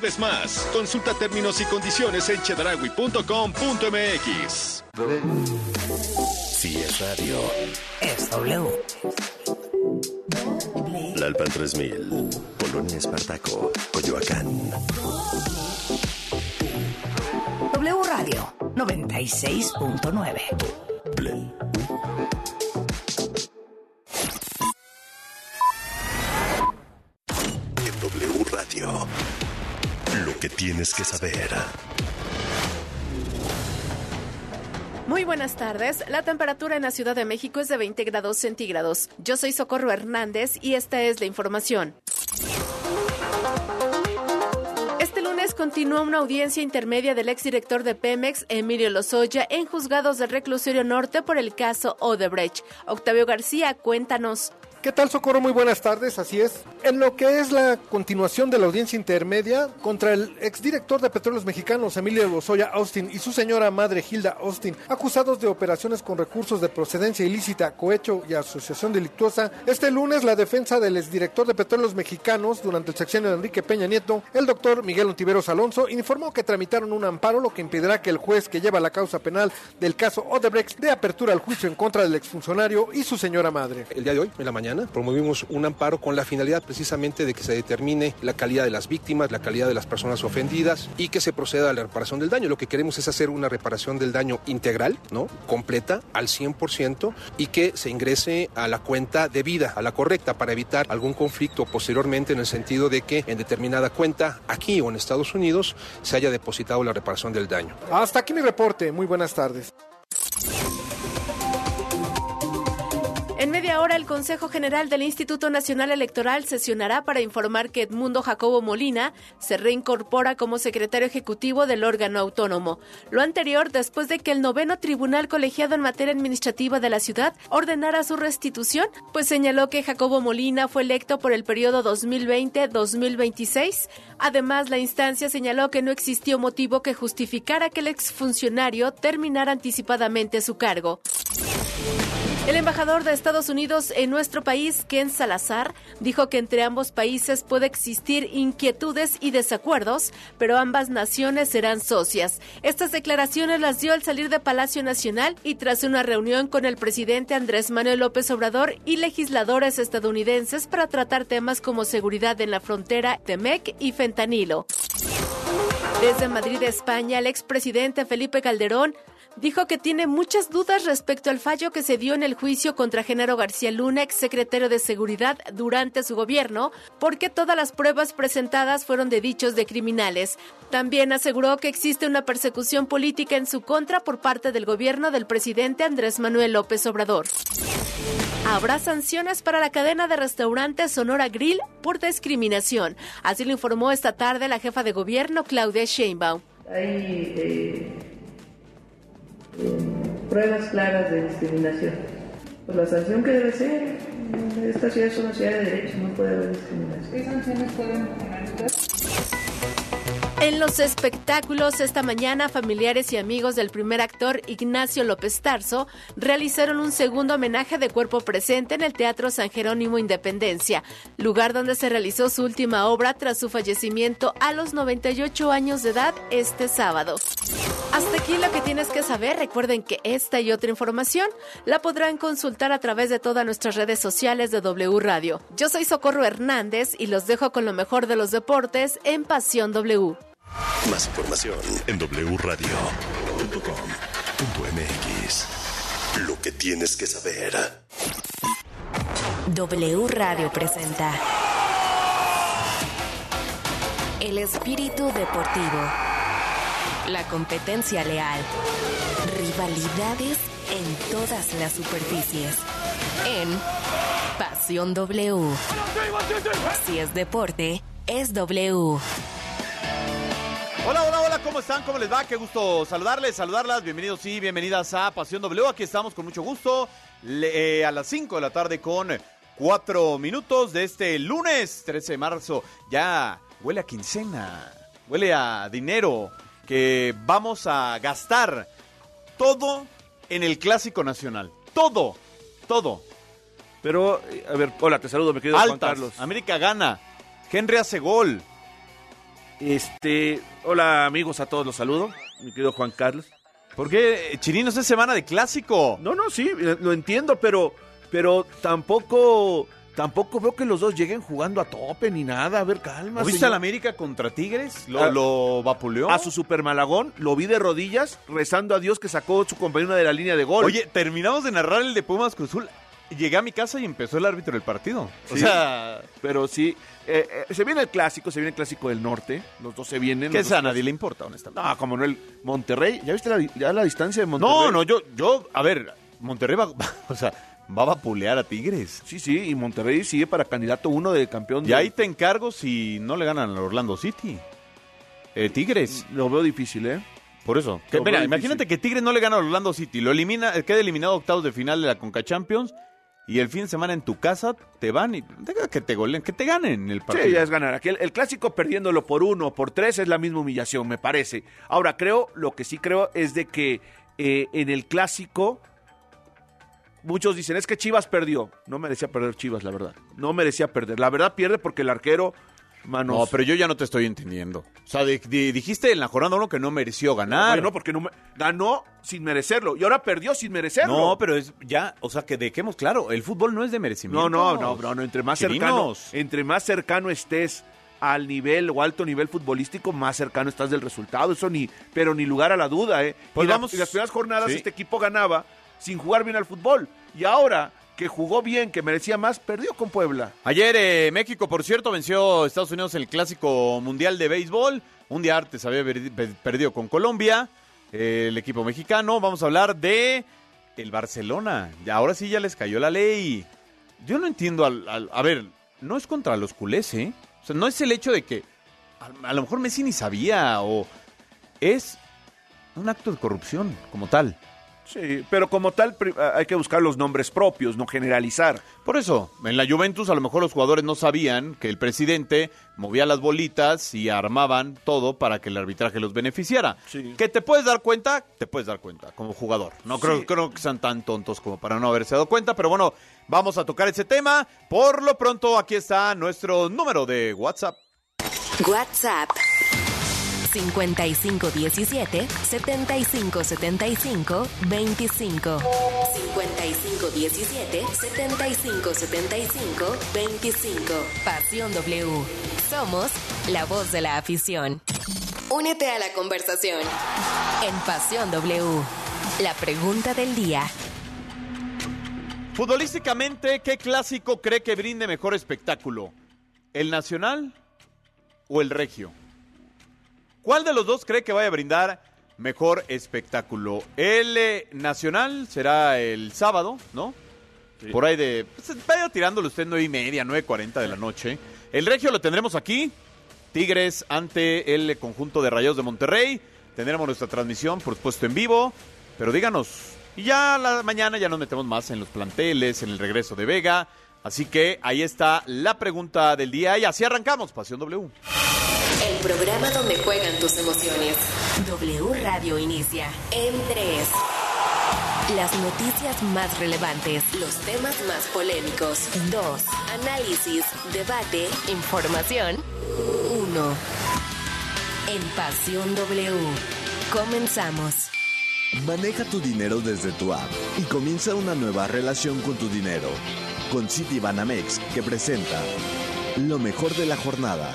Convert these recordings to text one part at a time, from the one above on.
vez más, consulta términos y condiciones en chedragui.com.mx. Si es radio, Es W. La Alpan 3000, Polonia Espartaco, Coyoacán. W Radio 96.9. tienes que saber. Muy buenas tardes. La temperatura en la Ciudad de México es de 20 grados centígrados. Yo soy Socorro Hernández y esta es la información. Este lunes continúa una audiencia intermedia del exdirector de Pemex, Emilio Lozoya, en juzgados del reclusorio norte por el caso Odebrecht. Octavio García, cuéntanos. ¿Qué tal, Socorro? Muy buenas tardes, así es. En lo que es la continuación de la audiencia intermedia contra el exdirector de Petróleos Mexicanos, Emilio Lozoya Austin, y su señora madre, Hilda Austin, acusados de operaciones con recursos de procedencia ilícita, cohecho y asociación delictuosa, este lunes la defensa del exdirector de Petróleos Mexicanos durante el sexenio de Enrique Peña Nieto, el doctor Miguel Ontiveros Alonso, informó que tramitaron un amparo, lo que impedirá que el juez que lleva la causa penal del caso Odebrecht dé apertura al juicio en contra del exfuncionario y su señora madre. El día de hoy, en la mañana, promovimos un amparo con la finalidad precisamente de que se determine la calidad de las víctimas, la calidad de las personas ofendidas y que se proceda a la reparación del daño. Lo que queremos es hacer una reparación del daño integral, ¿no? Completa, al 100% y que se ingrese a la cuenta debida, a la correcta, para evitar algún conflicto posteriormente en el sentido de que en determinada cuenta, aquí o en Estados Unidos, se haya depositado la reparación del daño. Hasta aquí mi reporte. Muy buenas tardes. En media hora, el Consejo General del Instituto Nacional Electoral sesionará para informar que Edmundo Jacobo Molina se reincorpora como secretario ejecutivo del órgano autónomo. Lo anterior después de que el noveno tribunal colegiado en materia administrativa de la ciudad ordenara su restitución, pues señaló que Jacobo Molina fue electo por el periodo 2020-2026. Además, la instancia señaló que no existió motivo que justificara que el exfuncionario terminara anticipadamente su cargo. El embajador de Estados Unidos en nuestro país, Ken Salazar, dijo que entre ambos países puede existir inquietudes y desacuerdos, pero ambas naciones serán socias. Estas declaraciones las dio al salir de Palacio Nacional y tras una reunión con el presidente Andrés Manuel López Obrador y legisladores estadounidenses para tratar temas como seguridad en la frontera, Temec y fentanilo. Desde Madrid, España, el expresidente Felipe Calderón dijo que tiene muchas dudas respecto al fallo que se dio en el juicio contra Genaro García Luna, ex secretario de Seguridad durante su gobierno, porque todas las pruebas presentadas fueron de dichos de criminales. También aseguró que existe una persecución política en su contra por parte del gobierno del presidente Andrés Manuel López Obrador. Habrá sanciones para la cadena de restaurantes Sonora Grill por discriminación. Así lo informó esta tarde la jefa de gobierno Claudia Sheinbaum. Eh, pruebas claras de discriminación. Pues la sanción que debe ser, esta ciudad es una ciudad de derecho, no puede haber discriminación. ¿Qué sanciones pueden poner En los espectáculos esta mañana, familiares y amigos del primer actor Ignacio López Tarso realizaron un segundo homenaje de cuerpo presente en el Teatro San Jerónimo Independencia, lugar donde se realizó su última obra tras su fallecimiento a los 98 años de edad este sábado. Hasta aquí lo que tienes que saber. Recuerden que esta y otra información la podrán consultar a través de todas nuestras redes sociales de W Radio. Yo soy Socorro Hernández y los dejo con lo mejor de los deportes en Pasión W. Más información en wradio.com.mx. Lo que tienes que saber. W Radio presenta El espíritu deportivo. La competencia leal. Rivalidades en todas las superficies. En Pasión W. Si es deporte, es W. Hola, hola, hola, ¿cómo están? ¿Cómo les va? Qué gusto saludarles, saludarlas. Bienvenidos y bienvenidas a Pasión W. Aquí estamos con mucho gusto eh, a las 5 de la tarde con 4 minutos de este lunes 13 de marzo. Ya huele a quincena, huele a dinero que vamos a gastar todo en el Clásico Nacional. Todo, todo. Pero, a ver, hola, te saludo, mi querido Juan Carlos. América gana, Henry hace gol. Este, hola amigos, a todos los saludo. Mi querido Juan Carlos. ¿Por qué, Chirinos, es semana de clásico? No, no, sí, eh, lo entiendo, pero, pero tampoco, tampoco veo que los dos lleguen jugando a tope ni nada. A ver, calma. ¿No ¿Viste al América contra Tigres? ¿Lo, Ah, lo vapuleó? A su super malagón, lo vi de rodillas, rezando a Dios que sacó su compañero de la línea de gol. Oye, terminamos de narrar el de Pumas Cruzul. Llegué a mi casa y empezó el árbitro del partido. O sea, pero sí, eh, eh, se viene el clásico, se viene el clásico del norte. Los dos se vienen. que a nadie le importa, honestamente. No, como no el Monterrey. ¿Ya viste la, ya la distancia de Monterrey? No, no, yo, yo, a ver, Monterrey va, o sea, va a vapulear a Tigres. Sí, sí, y Monterrey sigue para candidato uno de campeón. Y de- ahí te encargo si no le ganan al Orlando City. Eh, Tigres. Lo veo difícil, ¿eh? Por eso. Que, mira, imagínate que Tigres no le gana al Orlando City, lo elimina, eh, queda eliminado octavos de final de la Conca Champions y el fin de semana en tu casa te van y que te goleen, que te ganen el partido. Sí, ya es ganar. Aquí el, el clásico perdiéndolo por uno o por tres es la misma humillación, me parece. Ahora, creo, lo que sí creo es de que eh, en el clásico muchos dicen, es que Chivas perdió. No merecía perder Chivas, la verdad. No merecía perder. La verdad pierde porque el arquero, manos... No, pero yo ya no te estoy entendiendo. O sea, de- de- dijiste en la jornada uno que no mereció ganar. Bueno, porque no me- ganó sin merecerlo y ahora perdió sin merecerlo. No, pero es ya, o sea, que dejemos claro, el fútbol no es de merecimiento. No, no, no, no, no, entre más cercano, entre más cercano estés al nivel o alto nivel futbolístico, más cercano estás del resultado. Eso ni, pero ni lugar a la duda, ¿eh? Pues y, la- vamos- y las primeras jornadas Sí. este equipo ganaba sin jugar bien al fútbol. Y ahora que jugó bien, que merecía más, perdió con Puebla. Ayer eh, México, por cierto, venció a Estados Unidos en el Clásico Mundial de Béisbol. Un día antes había perdido con Colombia, eh, el equipo mexicano. Vamos a hablar de el Barcelona. Ahora sí ya les cayó la ley. Yo no entiendo al, al- a ver, no es contra los culés, ¿eh? O sea, no es el hecho de que a, a lo mejor Messi ni sabía o es un acto de corrupción como tal. Sí, pero como tal hay que buscar los nombres propios, no generalizar. Por eso, en la Juventus a lo mejor los jugadores no sabían que el presidente movía las bolitas y armaban todo para que el arbitraje los beneficiara. Sí. Que te puedes dar cuenta, te puedes dar cuenta como jugador. No Sí. creo, creo que sean tan tontos como para no haberse dado cuenta, pero bueno, vamos a tocar ese tema. Por lo pronto, aquí está nuestro número de WhatsApp. WhatsApp 5517 7575 25 5517 7575 25 Pasión W. Somos la voz de la afición. Únete a la conversación en Pasión W. La pregunta del día. Futbolísticamente, ¿qué clásico cree que brinde mejor espectáculo? ¿El Nacional o el Regio? ¿Cuál de los dos cree que vaya a brindar mejor espectáculo? El eh, Nacional será el sábado, ¿no? Por ahí de... Pues, vaya tirándole usted nueve y media, 9.40 de la noche. El Regio lo tendremos aquí. Tigres ante el conjunto de Rayos de Monterrey. Tendremos nuestra transmisión, por supuesto, en vivo. Pero díganos, y ya la mañana ya nos metemos más en los planteles, en el regreso de Vega. Así que ahí está la pregunta del día y así arrancamos, Pasión W. El programa donde juegan tus emociones. W Radio inicia en 3. Las noticias más relevantes, los temas más polémicos. 2. Análisis, debate, información. 1. En Pasión W. Comenzamos. Maneja tu dinero desde tu app y comienza una nueva relación con tu dinero. Con Citibanamex, que presenta lo mejor de la jornada.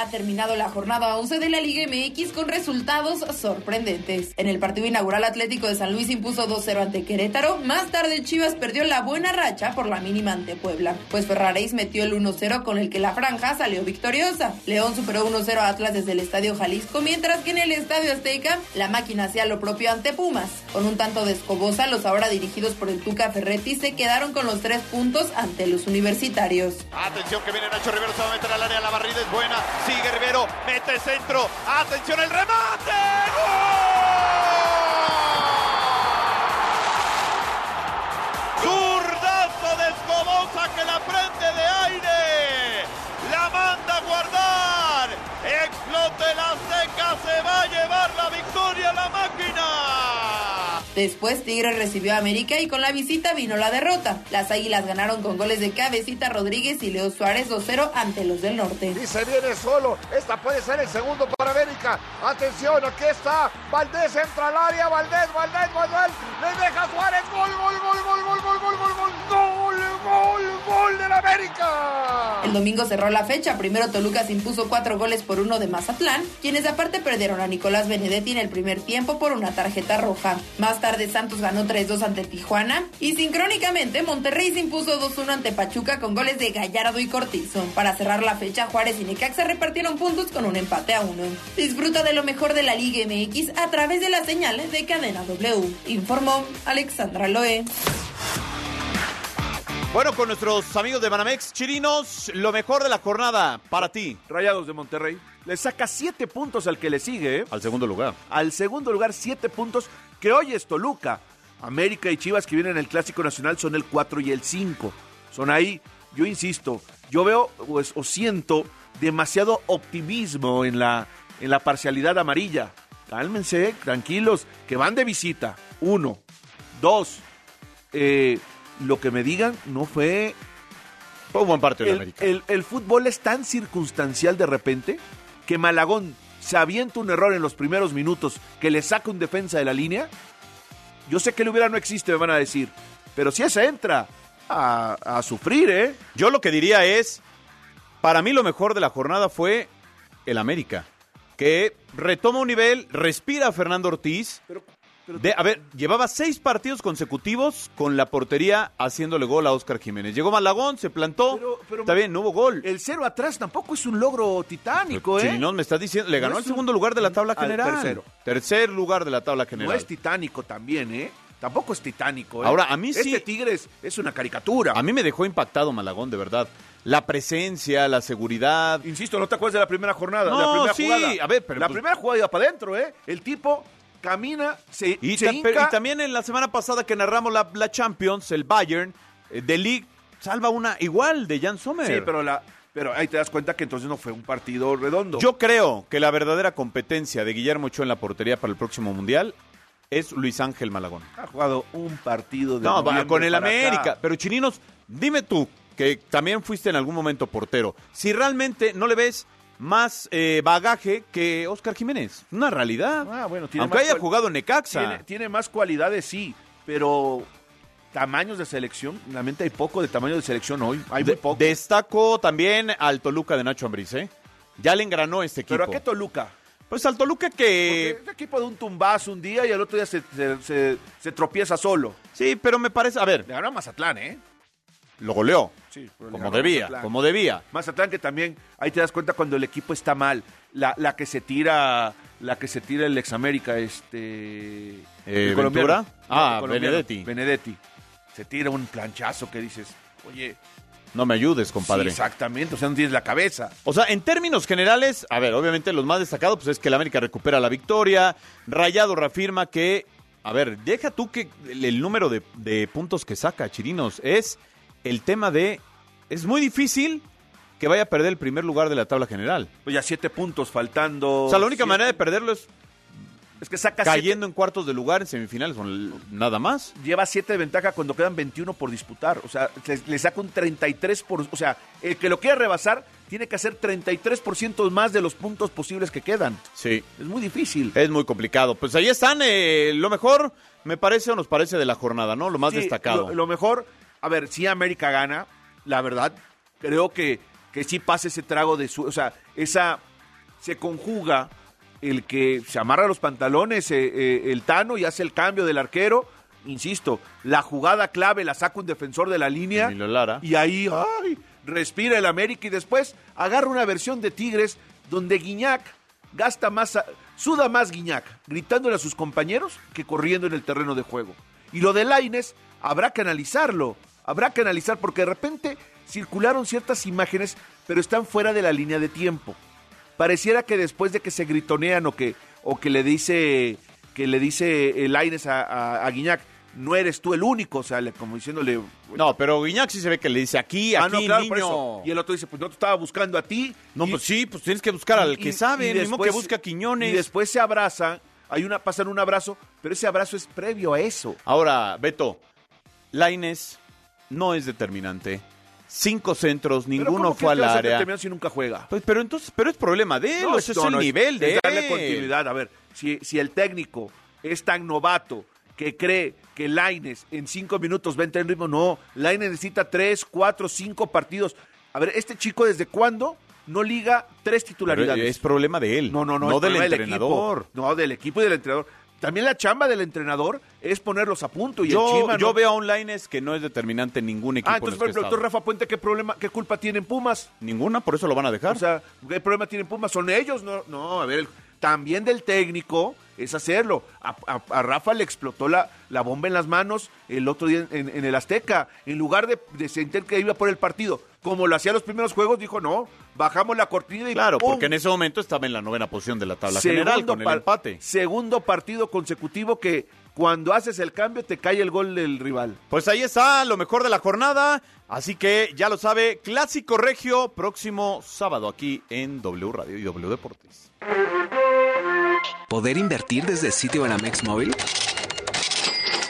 Ha terminado la jornada 11 de la Liga MX con resultados sorprendentes. En el partido inaugural Atlético de San Luis impuso 2-0 ante Querétaro. Más tarde Chivas perdió la buena racha por la mínima ante Puebla. Pues Ferraréis metió el 1-0 con el que la franja salió victoriosa. León superó 1-0 a Atlas desde el Estadio Jalisco, mientras que en el Estadio Azteca la máquina hacía lo propio ante Pumas. Con un tanto de Escobosa, los ahora dirigidos por el Tuca Ferretti se quedaron con los tres puntos ante los universitarios. Atención que viene Nacho Rivero, se va a meter al área, la barrida es buena. Sigue Rivero, mete centro. Atención el remate. ¡Gol! Zurdazo de Escobosa que la prende de aire. La manda a guardar. Explote la seca, se va a llevar la victoria la máquina. Después Tigres recibió a América y con la visita vino la derrota. Las Águilas ganaron con goles de Cabecita Rodríguez y Leo Suárez 2-0 ante los del norte. Y se viene solo. Esta puede ser el segundo para América. Atención, aquí está. Valdés entra al área. Valdés, Valdés, Valdés. Le deja Suárez. Gol, gol, gol, gol, gol. gol gol, del América. El domingo cerró la fecha. Primero Toluca se impuso cuatro goles por uno de Mazatlán, quienes aparte perdieron a Nicolás Benedetti en el primer tiempo por una tarjeta roja. Más tarde Santos ganó 3-2 ante Tijuana y sincrónicamente Monterrey se impuso 2-1 ante Pachuca con goles de Gallardo y Cortizo. Para cerrar la fecha, Juárez y Necaxa repartieron puntos con un empate a uno. Disfruta de lo mejor de la Liga MX a través de las señales de Cadena W. Informó Alexandra Loe. Bueno, con nuestros amigos de Banamex, Chirinos, lo mejor de la jornada para ti. Rayados de Monterrey. Le saca siete puntos al que le sigue. ¿eh? Al segundo lugar. Al segundo lugar, siete puntos. Que hoy es Toluca. América y Chivas que vienen en el Clásico Nacional son el 4 y el 5. Son ahí, yo insisto, yo veo pues, o siento demasiado optimismo en la, en la parcialidad amarilla. Cálmense, tranquilos, que van de visita. Uno. Dos. Eh, lo que me digan no fue... Fue un buen partido de el, América. el, el fútbol es tan circunstancial de repente que Malagón se avienta un error en los primeros minutos que le saca un defensa de la línea. Yo sé que el hubiera no existe, me van a decir. Pero si esa entra a, a sufrir, ¿eh? Yo lo que diría es, para mí lo mejor de la jornada fue el América, que retoma un nivel, respira a Fernando Ortiz. De- a ver, llevaba seis partidos consecutivos con la portería haciéndole gol a Oscar Jiménez. Llegó Malagón, se plantó. Está bien, no hubo gol. El cero atrás tampoco es un logro titánico, ¿eh? Chirinón, me estás diciendo, le No ganó el un- segundo lugar de la tabla al general. tercero. Tercer lugar de la tabla No general. es titánico también, ¿eh? Tampoco es titánico, ¿eh? Ahora, a mí sí- Este Tigres es una caricatura. A mí me dejó impactado Malagón, de verdad. La presencia, la seguridad. Insisto, ¿no te acuerdas de la primera jornada? No, de la primera sí, jugada. a ver, pero La pues- primera jugada iba para adentro, ¿eh? El tipo camina, se, Y, se hinca. y también en la semana pasada que narramos la, la Champions, el Bayern eh, de League salva una igual de Jan Sommer. Sí, pero, la, pero ahí te das cuenta que entonces no fue un partido redondo. Yo creo que la verdadera competencia de Guillermo Ochoa en la portería para el próximo Mundial es Luis Ángel Malagón. Ha jugado un partido de No, va, con el América. acá. Pero Chininos, dime tú, que también fuiste en algún momento portero, si realmente no le ves más eh, bagaje que Oscar Jiménez. Una realidad. Ah, bueno, tiene Aunque más haya jugado en Necaxa. Tiene, tiene más cualidades, sí, pero tamaños de selección, realmente hay poco de tamaño de selección hoy. Hay muy poco. Destaco también al Toluca de Nacho Ambriz, ¿eh? Ya le engranó este equipo. ¿Pero a qué Toluca? Pues al Toluca que... Porque es equipo de un tumbazo un día y al otro día se, se- se- se tropieza solo. Sí, pero me parece... A ver, Le ganó a Mazatlán, ¿eh? Lo goleó. Sí, Como debía, como debía. Mazatlán que también, ahí te das cuenta cuando el equipo está mal. La, la que se tira, la que se tira el ex América, este... colombiano. ¿Ventura? Ah, Benedetti. Benedetti. Se tira un planchazo que dices, oye... No me ayudes, sí, compadre. exactamente, o sea, no tienes la cabeza. O sea, en términos generales, a ver, obviamente los más destacados pues es que el América recupera la victoria. Rayado reafirma que, a ver, deja tú que el, el número de, de puntos que saca Chirinos es el tema de es muy difícil que vaya a perder el primer lugar de la tabla general. Pues ya siete puntos faltando. O sea, la única siete. manera de perderlo es Es que saca cayendo en cuartos de lugar en semifinales, nada más. lleva siete de ventaja cuando quedan 21 por disputar. O sea, le, le saca un 33 por... O sea, el que lo quiera rebasar tiene que hacer 33% más de los puntos posibles que quedan. Sí. Es muy difícil. Es muy complicado. Pues ahí están, eh, lo mejor, me parece o nos parece de la jornada, ¿no? Lo más Sí, destacado. Lo, lo mejor, a ver, si América gana, la verdad, creo que, que sí pasa ese trago de su. O sea, esa. Se conjuga el que se amarra los pantalones eh, eh, el Tano y hace el cambio del arquero. Insisto, la jugada clave la saca un defensor de la línea. Lara. Y ahí, ay, respira el América y después agarra una versión de Tigres donde Guiñac gasta más, suda más Guiñac, gritándole a sus compañeros que corriendo en el terreno de juego. Y lo de Laines, habrá que analizarlo, habrá que analizar porque de repente circularon ciertas imágenes, pero están fuera de la línea de tiempo. Pareciera que después de que se gritonean o que, o que le dice que le dice el Laines a, a- a Guiñac, no eres tú el único, o sea, le- como diciéndole, No, pero Guiñac sí se ve que le dice aquí, Ah, aquí, no, claro, por niño. eso. Y el otro dice, pues no te estaba buscando a ti. No, Y- pues sí, pues tienes que buscar al y- que sabe, el mismo que busca a Quiñones. Y después se abraza hay una, pasan un abrazo, pero ese abrazo es previo a eso. Ahora, Beto, Laines no es determinante. Cinco centros, ninguno ¿cómo que fue al área. si nunca juega? Pues, pero entonces, pero es problema de él, o sea, es el nivel de es darle él. continuidad. A ver, si, si el técnico es tan novato que cree que Laines en cinco minutos va a entrar en ritmo, no. Laines necesita tres, cuatro, cinco partidos. A ver, este chico, ¿desde cuándo no liga tres Pero titularidades? es problema de él, No, no, no. no del entrenador. equipo. No, del equipo y del entrenador. También la chamba del entrenador es ponerlos a punto. Y el Yo, Chima yo no- veo un Lainez que no es determinante ningún equipo. Ah, entonces, por ejemplo. Rafa Puente, ¿qué problema, qué culpa tienen Pumas? Ninguna, por eso lo van a dejar. O sea, ¿qué problema tienen Pumas? ¿Son ellos? No, no a ver, el- también del técnico es hacerlo. A, a- a Rafa le explotó la, la bomba en las manos el otro día en, en el Azteca. En lugar de, de sentir que iba por el partido, como lo hacía los primeros juegos, dijo, no, bajamos la cortina y claro, ¡pum! porque en ese momento estaba en la novena posición de la tabla general con el empate. Segundo partido consecutivo que cuando haces el cambio te cae el gol del rival. Pues ahí está lo mejor de la jornada. Así que ya lo sabe, Clásico Regio, próximo sábado aquí en W Radio y W Deportes. ¿Poder invertir desde sitio Banamex móvil?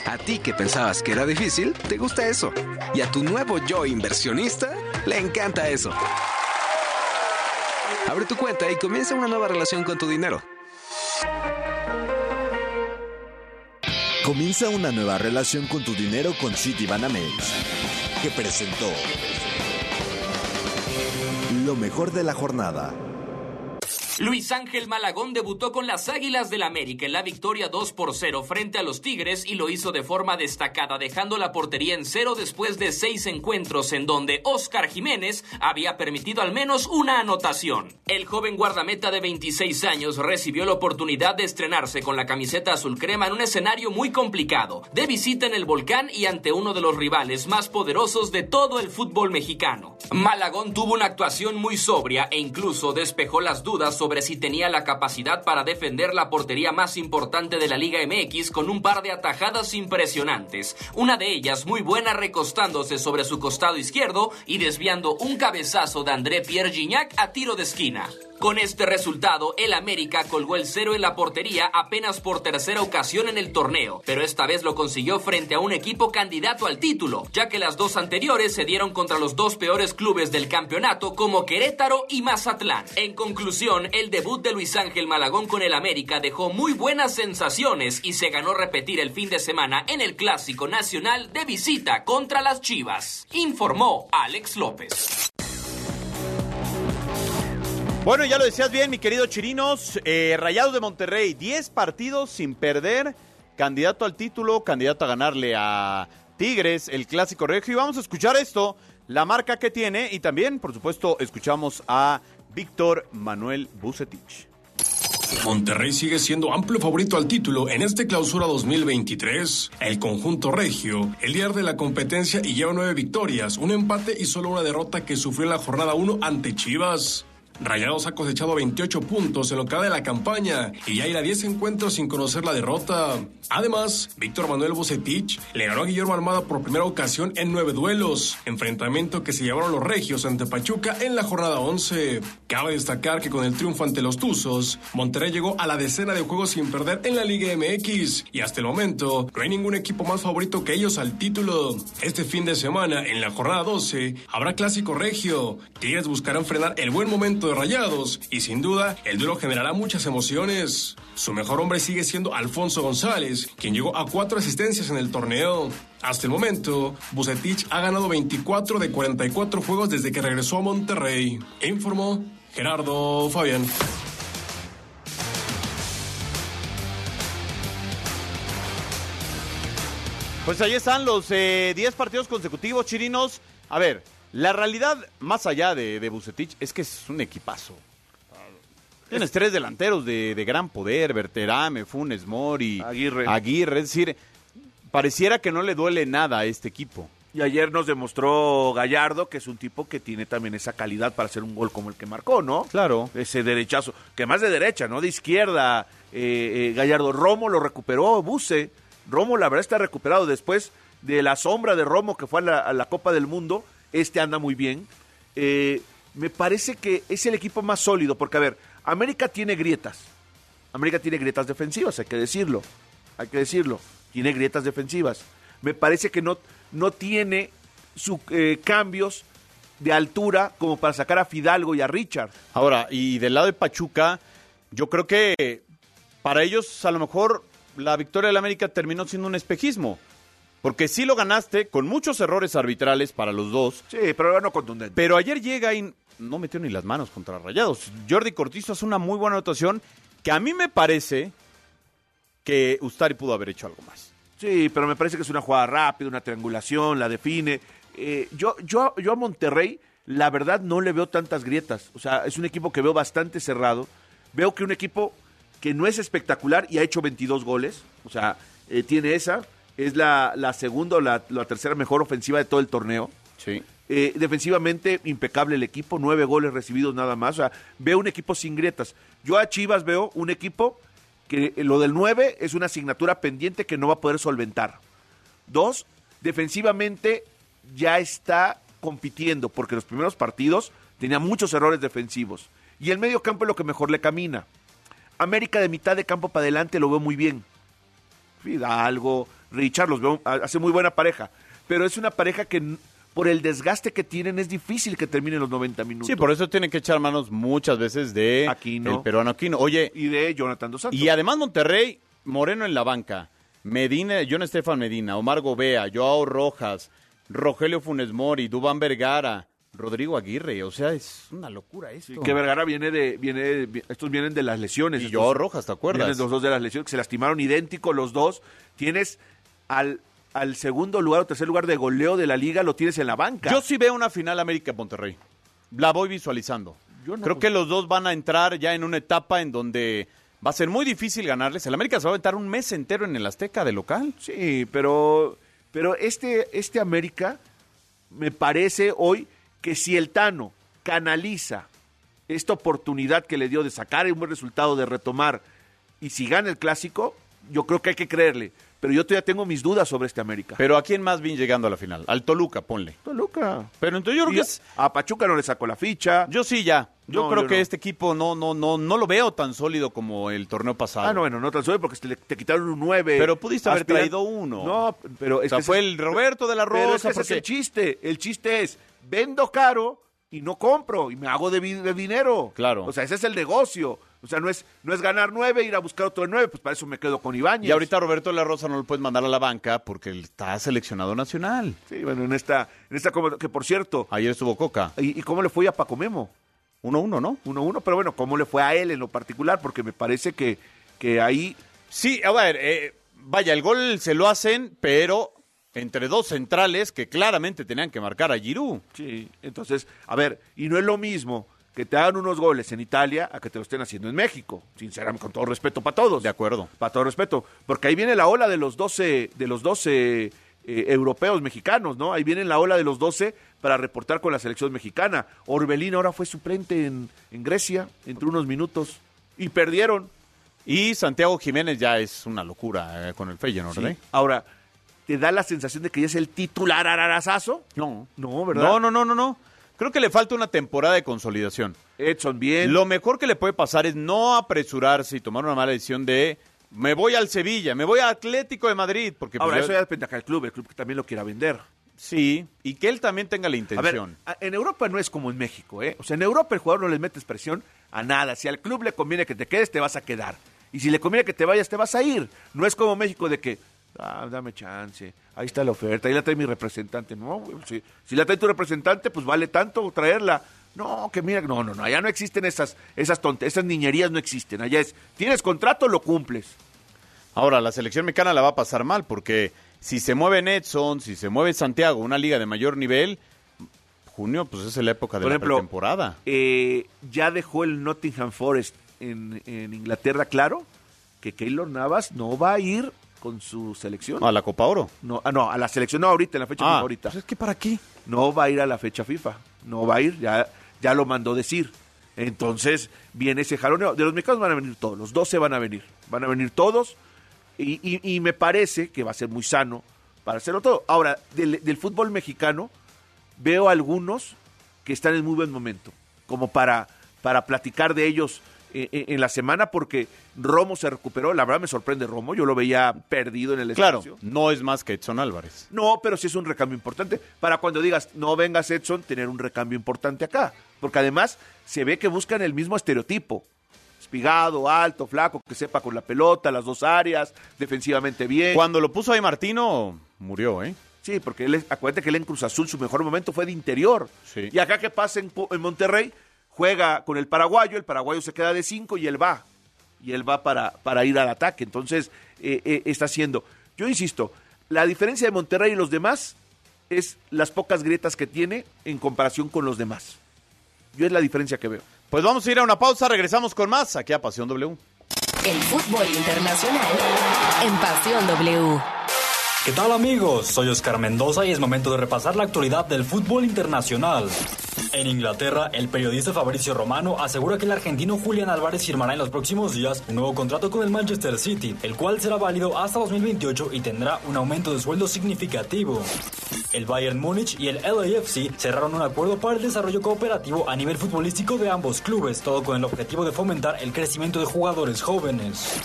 A ti que pensabas que era difícil, te gusta eso. Y a tu nuevo yo inversionista, le encanta eso. Abre tu cuenta y comienza una nueva relación con tu dinero. Comienza una nueva relación con tu dinero con Citibanamex, que presentó lo mejor de la jornada. Luis Ángel Malagón debutó con las Águilas del América en la victoria 2 por 0 frente a los Tigres y lo hizo de forma destacada, dejando la portería en cero después de seis encuentros en donde Oscar Jiménez había permitido al menos una anotación. El joven guardameta de 26 años recibió la oportunidad de estrenarse con la camiseta azul crema en un escenario muy complicado, de visita en el volcán y ante uno de los rivales más poderosos de todo el fútbol mexicano. Malagón tuvo una actuación muy sobria e incluso despejó las dudas sobre si tenía la capacidad para defender la portería más importante de la Liga MX con un par de atajadas impresionantes. Una de ellas muy buena recostándose sobre su costado izquierdo y desviando un cabezazo de André Pierre Gignac a tiro de esquina. Con este resultado, el América colgó el cero en la portería apenas por tercera ocasión en el torneo, pero esta vez lo consiguió frente a un equipo candidato al título, ya que las dos anteriores se dieron contra los dos peores clubes del campeonato como Querétaro y Mazatlán. En conclusión, el debut de Luis Ángel Malagón con el América dejó muy buenas sensaciones y se ganó repetir el fin de semana en el Clásico Nacional de visita contra las Chivas, informó Alex López. Bueno, ya lo decías bien, mi querido Chirinos. Eh, Rayados de Monterrey, 10 partidos sin perder. Candidato al título, candidato a ganarle a Tigres, el clásico regio. Y vamos a escuchar esto, la marca que tiene. Y también, por supuesto, escuchamos a Víctor Manuel Bucetich. Monterrey sigue siendo amplio favorito al título en este clausura 2023. El conjunto regio, el líder de la competencia y lleva nueve victorias, un empate y solo una derrota que sufrió en la jornada 1 ante Chivas. Rayados ha cosechado 28 puntos en lo que va de la campaña y ya irá a 10 encuentros sin conocer la derrota. Además, Víctor Manuel Bucetich le ganó a Guillermo Almada por primera ocasión en nueve duelos, enfrentamiento que se llevaron los regios ante Pachuca en la jornada 11. Cabe destacar que con el triunfo ante los Tuzos, Monterrey llegó a la decena de juegos sin perder en la Liga MX y hasta el momento no hay ningún equipo más favorito que ellos al título. Este fin de semana, en la jornada 12, habrá clásico regio. Tigres buscarán frenar el buen momento Rayados y sin duda el duelo generará muchas emociones. Su mejor hombre sigue siendo Alfonso González, quien llegó a cuatro asistencias en el torneo. Hasta el momento, Bucetich ha ganado 24 de 44 juegos desde que regresó a Monterrey. Informó Gerardo Fabián. Pues ahí están los 10 partidos consecutivos, Chirinos. A ver, la realidad, más allá de, de Bucetich, es que es un equipazo. Tienes tres delanteros de, de gran poder, Berterame, Funes Mori, Aguirre. Aguirre, es decir, pareciera que no le duele nada a este equipo. Y ayer nos demostró Gallardo que es un tipo que tiene también esa calidad para hacer un gol como el que marcó, ¿no? Claro. Ese derechazo, que más de derecha, ¿no? De izquierda. eh, eh, Gallardo Romo lo recuperó, Buse. Romo, la verdad, está recuperado después de la sombra de Romo que fue a la, a la Copa del Mundo. Este anda muy bien. Eh, me parece que es el equipo más sólido, porque, a ver, América tiene grietas. América tiene grietas defensivas, hay que decirlo. Hay que decirlo. Tiene grietas defensivas. Me parece que no, no tiene su, eh, cambios de altura como para sacar a Fidalgo y a Richard. Ahora, y del lado de Pachuca, yo creo que para ellos a lo mejor la victoria del América terminó siendo un espejismo. Porque sí lo ganaste con muchos errores arbitrales para los dos. Sí, pero no contundente. Pero ayer llega y no metió ni las manos contra Rayados. Jordi Cortizo hace una muy buena anotación que a mí me parece que Ustari pudo haber hecho algo más. Sí, pero me parece que es una jugada rápida, una triangulación, la define. Eh, yo, yo, yo a Monterrey, la verdad, no le veo tantas grietas. O sea, es un equipo que veo bastante cerrado. Veo que un equipo que no es espectacular y ha hecho 22 goles. O sea, eh, tiene esa. Es la, la segunda o la, la tercera mejor ofensiva de todo el torneo. Sí. Eh, defensivamente, impecable el equipo, nueve goles recibidos nada más. O sea, veo un equipo sin grietas. Yo a Chivas veo un equipo que lo del nueve es una asignatura pendiente que no va a poder solventar. Dos, defensivamente ya está compitiendo, porque los primeros partidos tenía muchos errores defensivos. Y el medio campo es lo que mejor le camina. América de mitad de campo para adelante lo veo muy bien. Fidalgo, Richard, los veo, hace muy buena pareja. Pero es una pareja que por el desgaste que tienen es difícil que terminen los 90 minutos. Sí, por eso tienen que echar manos muchas veces de Aquino. el peruano Aquino. Oye, y de Jonathan Dos Santos. y además Monterrey, Moreno en la banca, Medina, John Estefan Medina, Omar Gobea, Joao Rojas, Rogelio Funes Mori, Dubán Vergara, Rodrigo Aguirre, o sea, es una locura esto. Que Vergara viene de, viene de- estos vienen de las lesiones. Y estos- Joao Rojas, ¿te acuerdas? Vienen los dos de las lesiones, que se lastimaron idénticos los dos. Tienes al, al segundo lugar o tercer lugar de goleo de la liga, lo tienes en la banca. Yo sí veo una final América-Monterrey. La voy visualizando. Yo no, Creo pues- que los dos van a entrar ya en una etapa en donde va a ser muy difícil ganarles. El América se va a aventar un mes entero en el Azteca de local. Sí, pero, pero este, este América me parece hoy que si el Tano canaliza esta oportunidad que le dio de sacar un buen resultado, de retomar, y si gana el clásico, yo creo que hay que creerle. Pero yo todavía tengo mis dudas sobre este América. Pero ¿a quién más bien llegando a la final? Al Toluca, ponle. Toluca. Pero entonces yo creo Y que es... A Pachuca no le sacó la ficha. Yo sí ya. Yo No, creo yo que no. este equipo no, no, no, no lo veo tan sólido como el torneo pasado. Ah, no, bueno, no tan solo porque te, te quitaron un 9. Pero pudiste haber traído uno. No, pero O sea, que fue el Roberto de la Pero es Rosa. que ese es el chiste. El chiste es, vendo caro y no compro y me hago de, de dinero. Claro. O sea, ese es el negocio. O sea, no es, no es ganar nueve, ir a buscar otro nueve, pues para eso me quedo con Ibáñez. Y ahorita Roberto de la Rosa no lo puedes mandar a la banca porque él está seleccionado nacional. Sí, bueno, en esta, en esta que por cierto, Ayer estuvo Coca. ¿y, y cómo le fue a Paco Memo? 1-1, ¿no? 1-1, pero bueno, ¿cómo le fue a él en lo particular? Porque me parece que, que ahí Sí, a ver, eh, vaya, el gol se lo hacen, pero entre dos centrales que claramente tenían que marcar a Giroud. Sí, entonces, a ver, y no es lo mismo que te hagan unos goles en Italia a que te lo estén haciendo en México, sinceramente, con todo respeto para todos. De acuerdo. Para todo respeto, porque ahí viene la ola de los 12, de los 12 eh, europeos mexicanos, ¿no? Ahí viene la ola de los 12 para reportar con la selección mexicana. Orbelín ahora fue suplente en, en Grecia, entre unos minutos, y perdieron. Y Santiago Jiménez ya es una locura eh, con el Feyenoord, Sí. ¿eh? Ahora, ¿te da la sensación de que ya es el titular ararazazo? No. No, ¿verdad? No, no, no, no, no. Creo que le falta una temporada de consolidación. Edson bien. Lo mejor que le puede pasar es no apresurarse y tomar una mala decisión de me voy al Sevilla, me voy a Atlético de Madrid, porque pues, Ahora, ya- eso ya depende acá del club, el club que también lo quiera vender. sí, y que él también tenga la A ver, intención. en Europa no es como en México, ¿eh? O sea, en Europa el jugador no le metes presión a nada. Si al club le conviene que te quedes, te vas a quedar. Y si le conviene que te vayas, te vas a ir. No es como México de que, ah, dame chance, ahí está la oferta, ahí la trae mi representante. No, si, si la trae tu representante, pues vale tanto traerla. No, que mira, no, no, no, allá no existen esas, esas tonte, esas niñerías no existen. Allá es, tienes contrato, lo cumples. Ahora, la selección mexicana la va a pasar mal, porque si se mueve Edson, si se mueve Santiago, una liga de mayor nivel, junio, pues es la época de Por la pretemporada. eh, ya dejó el Nottingham Forest en, en Inglaterra claro que Keylor Navas no va a ir con su selección. A la Copa Oro. No, ah, no, a la selección no ahorita, en la fecha Ah, FIFA ahorita. pues es que ¿para qué? No va a ir a la fecha FIFA. No va a ir, ya, ya lo mandó decir. Entonces viene ese jaloneo. De los mexicanos van a venir todos, los 12 van a venir. Van a venir todos y, y- y me parece que va a ser muy sano para hacerlo todo. Ahora, del, del fútbol mexicano veo algunos que están en muy buen momento, como para, para platicar de ellos en la semana porque Romo se recuperó. La verdad me sorprende Romo, yo lo veía perdido en el Claro, espacio. no es más que Edson Álvarez. No, pero sí es un recambio importante. Para cuando digas, no vengas Edson, tener un recambio importante acá. Porque además se ve que buscan el mismo estereotipo. Espigado, alto, flaco, que sepa con la pelota, las dos áreas, defensivamente bien. Cuando lo puso ahí Martino, murió, ¿eh? Sí, porque él, acuérdate que él en Cruz Azul su mejor momento fue de interior. Y acá que pasa en, en Monterrey, juega con el paraguayo, el paraguayo se queda de cinco y él va. Y él va para, para ir al ataque. Entonces, eh, eh, está haciendo. Yo insisto, la diferencia de Monterrey y los demás es las pocas grietas que tiene en comparación con los demás. Yo es la diferencia que veo. Pues vamos a ir a una pausa, regresamos con más aquí a Pasión W. El fútbol internacional en Pasión W. ¿Qué tal amigos? Soy Oscar Mendoza y es momento de repasar la actualidad del fútbol internacional. En Inglaterra, el periodista Fabricio Romano asegura que el argentino Julián Álvarez firmará en los próximos días un nuevo contrato con el Manchester City, el cual será válido hasta 2028 y tendrá un aumento de sueldo significativo. El Bayern Múnich y el LAFC cerraron un acuerdo para el desarrollo cooperativo a nivel futbolístico de ambos clubes, todo con el objetivo de fomentar el crecimiento de jugadores jóvenes.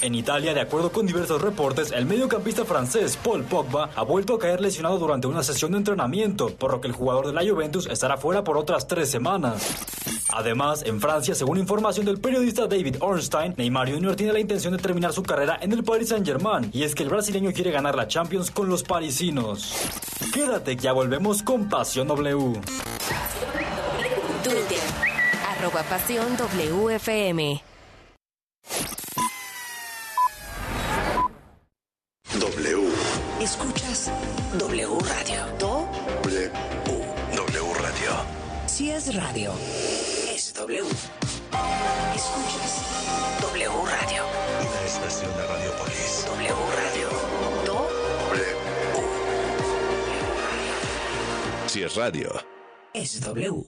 En Italia, de acuerdo con diversos reportes, el mediocampista francés Paul Pogba ha vuelto a caer lesionado durante una sesión de entrenamiento, por lo que el jugador de la Juventus estará fuera por otras tres semanas. Además, en Francia, según información del periodista David Ornstein, Neymar Jr. tiene la intención de terminar su carrera en el Paris Saint-Germain, y es que el brasileño quiere ganar la Champions con los parisinos. Quédate, ya volvemos con Pasión W. Twitter. Radio, es W. Escuchas W Radio. Una estación de Radiopolis. W Radio. Do, W. Si es radio. es W.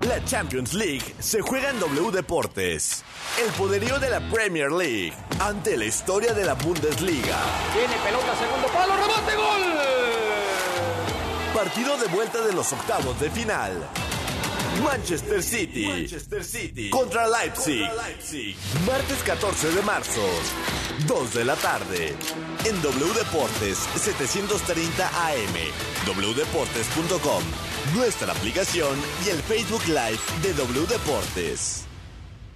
La Champions League se juega en W Deportes. El poderío de la Premier League ante la historia de la Bundesliga. Tiene pelota, segundo palo, rebote, gol. Partido de vuelta de los octavos de final. Manchester City, contra Leipzig. Martes 14 de marzo, 2 de la tarde. En W Deportes 730 AM, wdeportes.com, nuestra aplicación y el Facebook Live de W Deportes.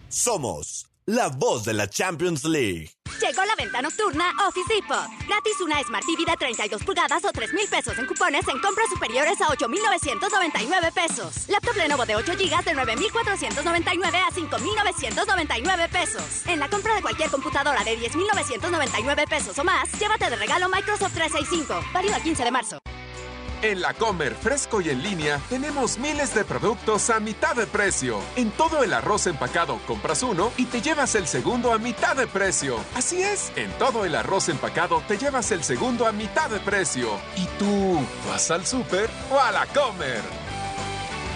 Somos la voz de la Champions League. Llegó la venta nocturna Office Depot. Gratis una Smart TV de 32 pulgadas o 3 mil pesos en cupones en compras superiores a 8,999 pesos. Laptop Lenovo de 8 GB de 9,499 a 5,999 pesos. En la compra de cualquier computadora de 10,999 pesos o más, llévate de regalo Microsoft 365. Válido al 15 de marzo. En la Comer Fresco y en línea tenemos miles de productos a mitad de precio. En todo el arroz empacado compras uno y te llevas el segundo a mitad de precio. Así es, en todo el arroz empacado te llevas el segundo a mitad de precio. ¿Y tú vas al súper o a la Comer?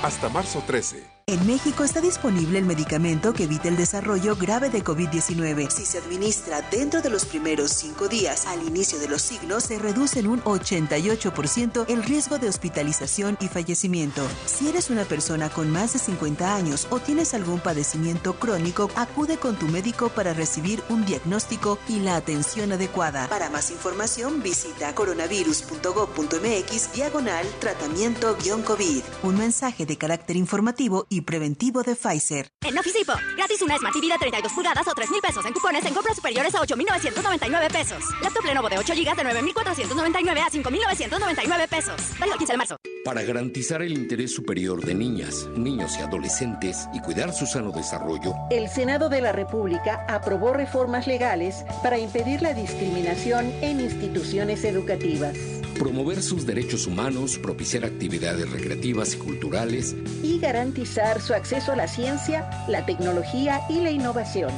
Hasta marzo 13. En México está disponible el medicamento que evita el desarrollo grave de COVID-19. Si se administra dentro de los primeros cinco días al inicio de los signos, se reduce en un 88% el riesgo de hospitalización y fallecimiento. Si eres una persona con más de 50 años o tienes algún padecimiento crónico, acude con tu médico para recibir un diagnóstico y la atención adecuada. Para más información, visita coronavirus.gov.mx diagonal tratamiento-COVID. Un mensaje de carácter informativo y preventivo de Pfizer. En Office Depot, gratis una Smart TV de 32 pulgadas o 3 mil pesos en cupones en compras superiores a 8,999 pesos. Laptop Lenovo de 8 GB de 9,499 a 5,999 pesos. Válido el 15 de marzo. Para garantizar el interés superior de niñas, niños y adolescentes y cuidar su sano desarrollo, El Senado de la República aprobó reformas legales para impedir la discriminación en instituciones educativas promover sus derechos humanos, propiciar actividades recreativas y culturales, y garantizar su acceso a la ciencia, la tecnología y la innovación.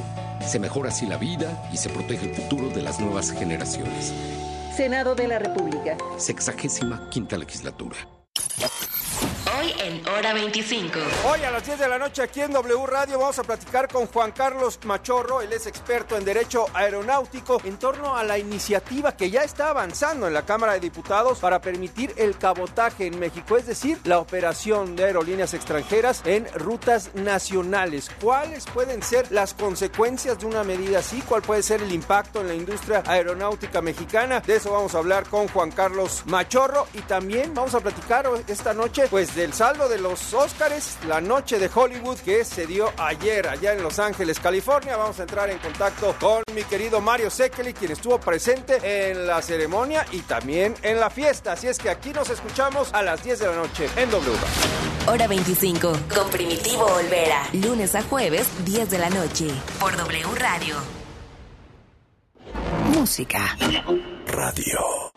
se mejora así la vida y se protege el futuro de las nuevas generaciones. Senado de la República. Sexagésima quinta legislatura. Hoy en Hora 25. Hoy a las 10 de la noche aquí en W Radio vamos a platicar con Juan Carlos Machorro, él es experto en Derecho Aeronáutico, en torno a la iniciativa que ya está avanzando en la Cámara de Diputados para permitir el cabotaje en México, es decir, la operación de aerolíneas extranjeras en rutas nacionales. ¿Cuáles pueden ser las consecuencias de una medida así? ¿Cuál puede ser el impacto en la industria aeronáutica mexicana? De eso vamos a hablar con Juan Carlos Machorro y también vamos a platicar esta noche pues del saldo de los Óscares, la noche de Hollywood que se dio ayer allá en Los Ángeles, California. Vamos a entrar en contacto con mi querido Mario Sekeli, quien estuvo presente en la ceremonia y también en la fiesta. Así es que aquí nos escuchamos a las 10 de la noche en W. Hora 25. Con Primitivo Olvera. Lunes a jueves, 10 de la noche. Por W Radio. Música. Radio.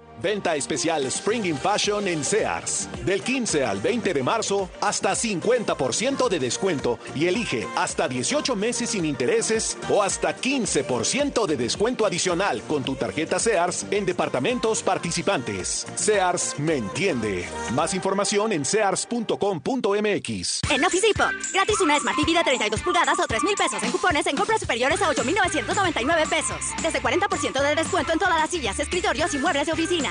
Venta especial Spring in Fashion en Sears. Del 15 al 20 de marzo, hasta 50% de descuento y elige hasta 18 meses sin intereses o hasta 15% de descuento adicional con tu tarjeta Sears en departamentos participantes. Sears me entiende. Más información en sears.com.mx. En Office Depot, gratis una Smart TV de 32 pulgadas o 3 mil pesos en cupones en compras superiores a 8,999 pesos. Desde 40% de descuento en todas las sillas, escritorios y muebles de oficina.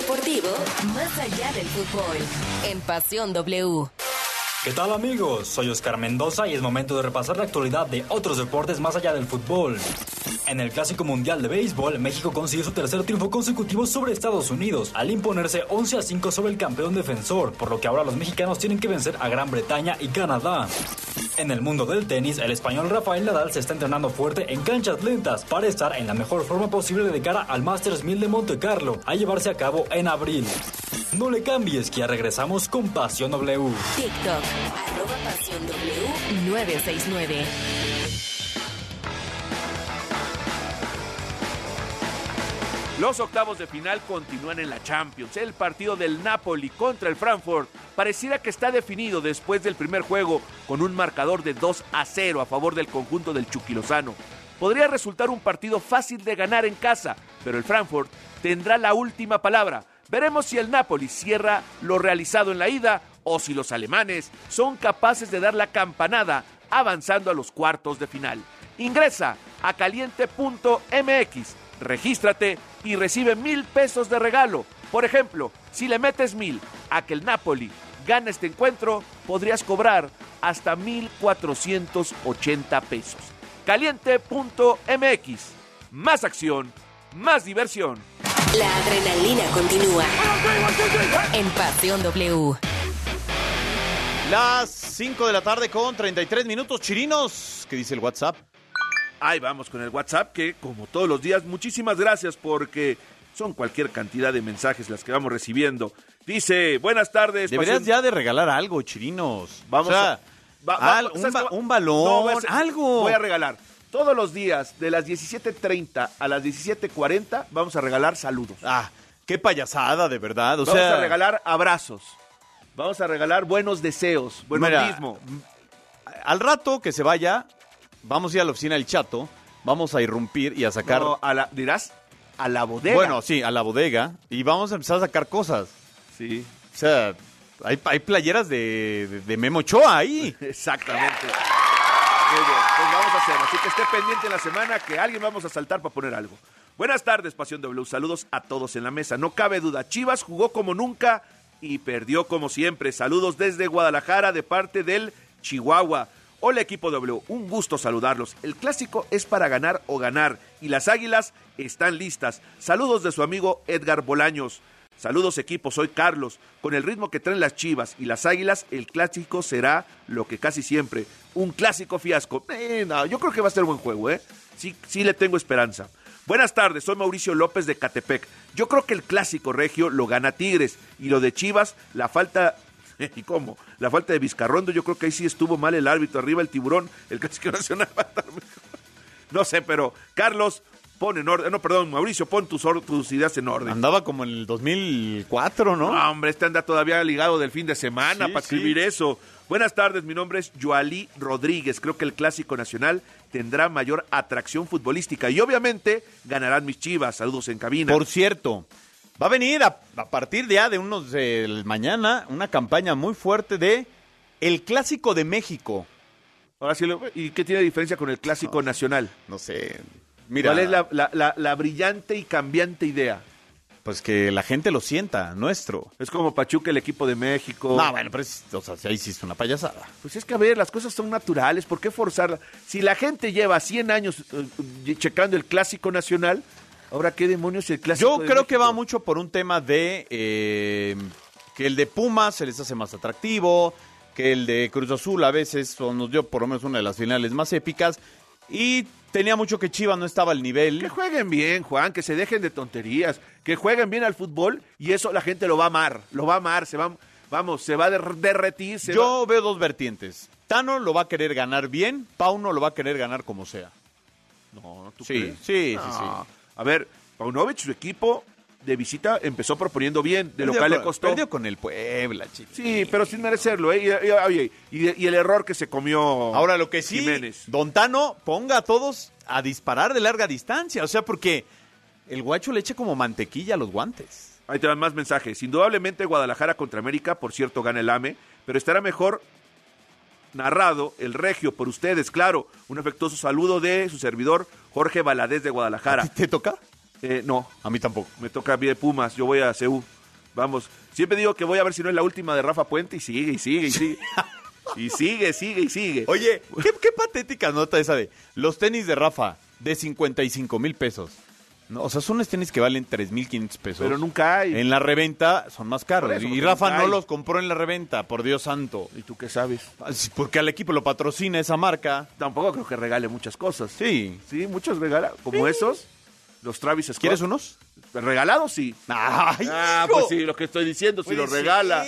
deportivo más allá del fútbol. En Pasión W. ¿Qué tal amigos? Soy Oscar Mendoza y es momento de repasar la actualidad de otros deportes más allá del fútbol. En el Clásico Mundial de Béisbol, México consiguió su tercer triunfo consecutivo sobre Estados Unidos, al imponerse 11 a 5 sobre el campeón defensor, por lo que ahora los mexicanos tienen que vencer a Gran Bretaña y Canadá. En el mundo del tenis, el español Rafael Nadal se está entrenando fuerte en canchas lentas para estar en la mejor forma posible de cara al Masters 1000 de Monte Carlo, a llevarse a cabo en abril. No le cambies que ya regresamos con Pasión W. TikTok, arroba Pasión W 969. Los octavos de final continúan en la Champions. El partido del Napoli contra el Frankfurt pareciera que está definido después del primer juego con un marcador de 2 a 0 a favor del conjunto del Chucky Lozano. Podría resultar un partido fácil de ganar en casa, pero el Frankfurt tendrá la última palabra. Veremos si el Napoli cierra lo realizado en la ida o si los alemanes son capaces de dar la campanada avanzando a los cuartos de final. Ingresa a caliente.mx, regístrate y recibe mil pesos de regalo. Por ejemplo, si le metes mil a que el Napoli gane este encuentro, podrías cobrar hasta 1,480 pesos. Caliente.mx. Más acción, más diversión. La adrenalina continúa. En Pasión W. Las 5 de la tarde con 33 minutos chirinos. ¿Qué dice el WhatsApp? Ahí vamos con el WhatsApp, que como todos los días, muchísimas gracias porque son cualquier cantidad de mensajes las que vamos recibiendo. Dice, buenas tardes. Deberías pasión- ya de regalar algo, chirinos. Vamos O sea, a... va- va- al- un, balón, No, algo. Voy a regalar. Todos los días, de las 17.30 a las 17.40, vamos a regalar saludos. Ah, qué payasada, de verdad. O vamos sea, a regalar abrazos. Vamos a regalar buenos deseos, buen Mira, mismo. al rato que se vaya, vamos a ir a la oficina del chato, vamos a irrumpir y a sacar... No, a la, dirás, a la bodega. Bueno, sí, a la bodega. Y vamos a empezar a sacar cosas. Sí. O sea, hay, hay playeras de, de, de Memo Ochoa ahí. Exactamente. Muy bien, pues vamos a hacerlo. Así que esté pendiente en la semana que alguien vamos a saltar para poner algo. Buenas tardes, Pasión W. Saludos a todos en la mesa. No cabe duda, Chivas jugó como nunca y perdió como siempre. Saludos desde Guadalajara de parte del Chihuahua. Hola equipo W, un gusto saludarlos. El clásico es para ganar o ganar y las águilas están listas. Saludos de su amigo Edgar Bolaños. Saludos equipo, soy Carlos. Con el ritmo que traen las Chivas y las Águilas, el clásico será lo que casi siempre, un clásico fiasco. Eh, no, yo creo que va a ser buen juego, ¿eh? Sí, sí le tengo esperanza. Buenas tardes, soy Mauricio López de Catepec. Yo creo que el clásico regio lo gana Tigres y lo de Chivas, la falta ¿Y cómo? La falta de Vizcarrondo, yo creo que ahí sí estuvo mal el árbitro. Arriba el tiburón, el clásico nacional va a estar mejor. No sé, pero Carlos, pon en orden. No, perdón, Mauricio, pon tus, or- tus ideas en orden. Andaba como en el 2004, ¿no? No, hombre, este anda todavía ligado del fin de semana Sí, para sí. escribir eso. Buenas tardes, mi nombre es Joalí Rodríguez. Creo que el Clásico Nacional tendrá mayor atracción futbolística y obviamente ganarán mis chivas. Saludos en cabina. Por cierto, va a venir a, a partir de ya de unos del mañana una campaña muy fuerte de el clásico de México. Ahora sí, ¿y qué tiene diferencia con el Clásico Nacional? No sé. Mira, ¿Cuál es la, la- la- la brillante y cambiante idea? Pues que la gente lo sienta, nuestro. Es como Pachuca, el equipo de México. No, bueno, pero es, o sea, ahí sí es una payasada. Pues es que, a ver, las cosas son naturales. ¿Por qué forzarlas? Si la gente lleva 100 años eh, checando el Clásico Nacional, ahora qué demonios el Clásico Yo de creo que va mucho por un tema de eh, que el de Pumas se les hace más atractivo, que el de Cruz Azul a veces nos dio por lo menos una de las finales más épicas y tenía mucho que Chivas no estaba al nivel. Que jueguen bien, Juan, que se dejen de tonterías, que jueguen bien al fútbol y eso la gente lo va a amar, lo va a amar, se va, vamos, se va a der- derretir. Se Yo veo dos vertientes. Tano lo va a querer ganar bien, Pauno lo va a querer ganar como sea. No, ¿tú Sí, crees? sí, sí, No. sí. A ver, Paunovic, su equipo de visita empezó proponiendo bien, de Perdió local le con- costó. Perdió con el Puebla, chicos. Sí, pero sin merecerlo, ¿eh? Y, y- oye, y- y el error que se comió Ahora lo que sí, Jiménez. Don Tano ponga a todos a disparar de larga distancia, o sea, porque el guacho le echa como mantequilla a los guantes. Ahí te dan más mensajes. Indudablemente Guadalajara contra América, por cierto, gana el AME, pero estará mejor narrado el regio por ustedes, claro. Un afectuoso saludo de su servidor Jorge Valadez de Guadalajara. ¿Te toca? Eh, no, A mí tampoco. me toca de Pumas, yo voy a CEU. Vamos, siempre digo que voy a ver si no es la última de Rafa Puente y sigue y sigue y sigue. y sigue, sigue y sigue. Oye, qué, qué patética nota esa de los tenis de Rafa de 55 mil pesos. No, o sea, son unos tenis que valen 3.500 pesos. Pero nunca hay. En la reventa son más caros. Eso, y Rafa no hay. los compró en la reventa, por Dios santo. ¿Y tú qué sabes? Ah, Porque al equipo lo patrocina esa marca. Tampoco creo que regale muchas cosas. Sí. Sí, muchos regalan, como esos, los Travis Scott. ¿Quieres unos? ¿Regalados? Sí. ¡Ay, Ah, pues sí, lo que estoy diciendo, si lo regala.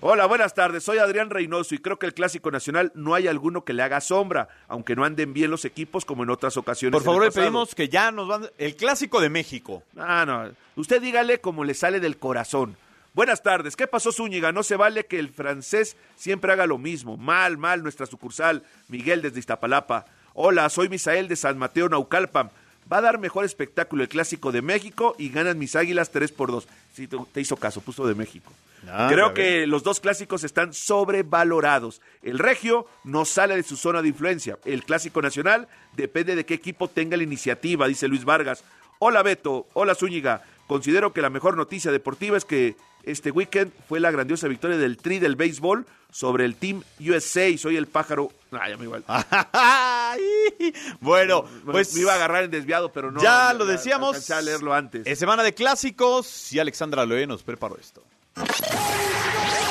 Hola, buenas tardes. Soy Adrián Reynoso y creo que el Clásico Nacional no hay alguno que le haga sombra, aunque no anden bien los equipos como en otras ocasiones. Por favor, le pedimos que ya nos van... El clásico de México. Ah, no. Usted dígale como le sale del corazón. Buenas tardes. ¿Qué pasó, Zúñiga? No se vale que el francés siempre haga lo mismo. Mal, mal, nuestra sucursal. Miguel desde Iztapalapa. Hola, soy Misael de San Mateo, Naucalpan. Va a dar mejor espectáculo el Clásico de México y ganan mis águilas 3 por 2. Sí, te, hizo caso, puso de México. Ah, Creo que los dos clásicos están sobrevalorados. El Regio no sale de su zona de influencia. El Clásico Nacional depende de qué equipo tenga la iniciativa, dice Luis Vargas. Hola Beto, hola Zúñiga. Considero que la mejor noticia deportiva es que este weekend fue la grandiosa victoria del Tri del béisbol sobre el Team USA. Soy el pájaro. Ah, ya me igual. Bueno, pues me iba a agarrar en desviado, pero no. ya lo decíamos. A leerlo antes. Es semana de clásicos y Alexandra Loé nos preparó esto.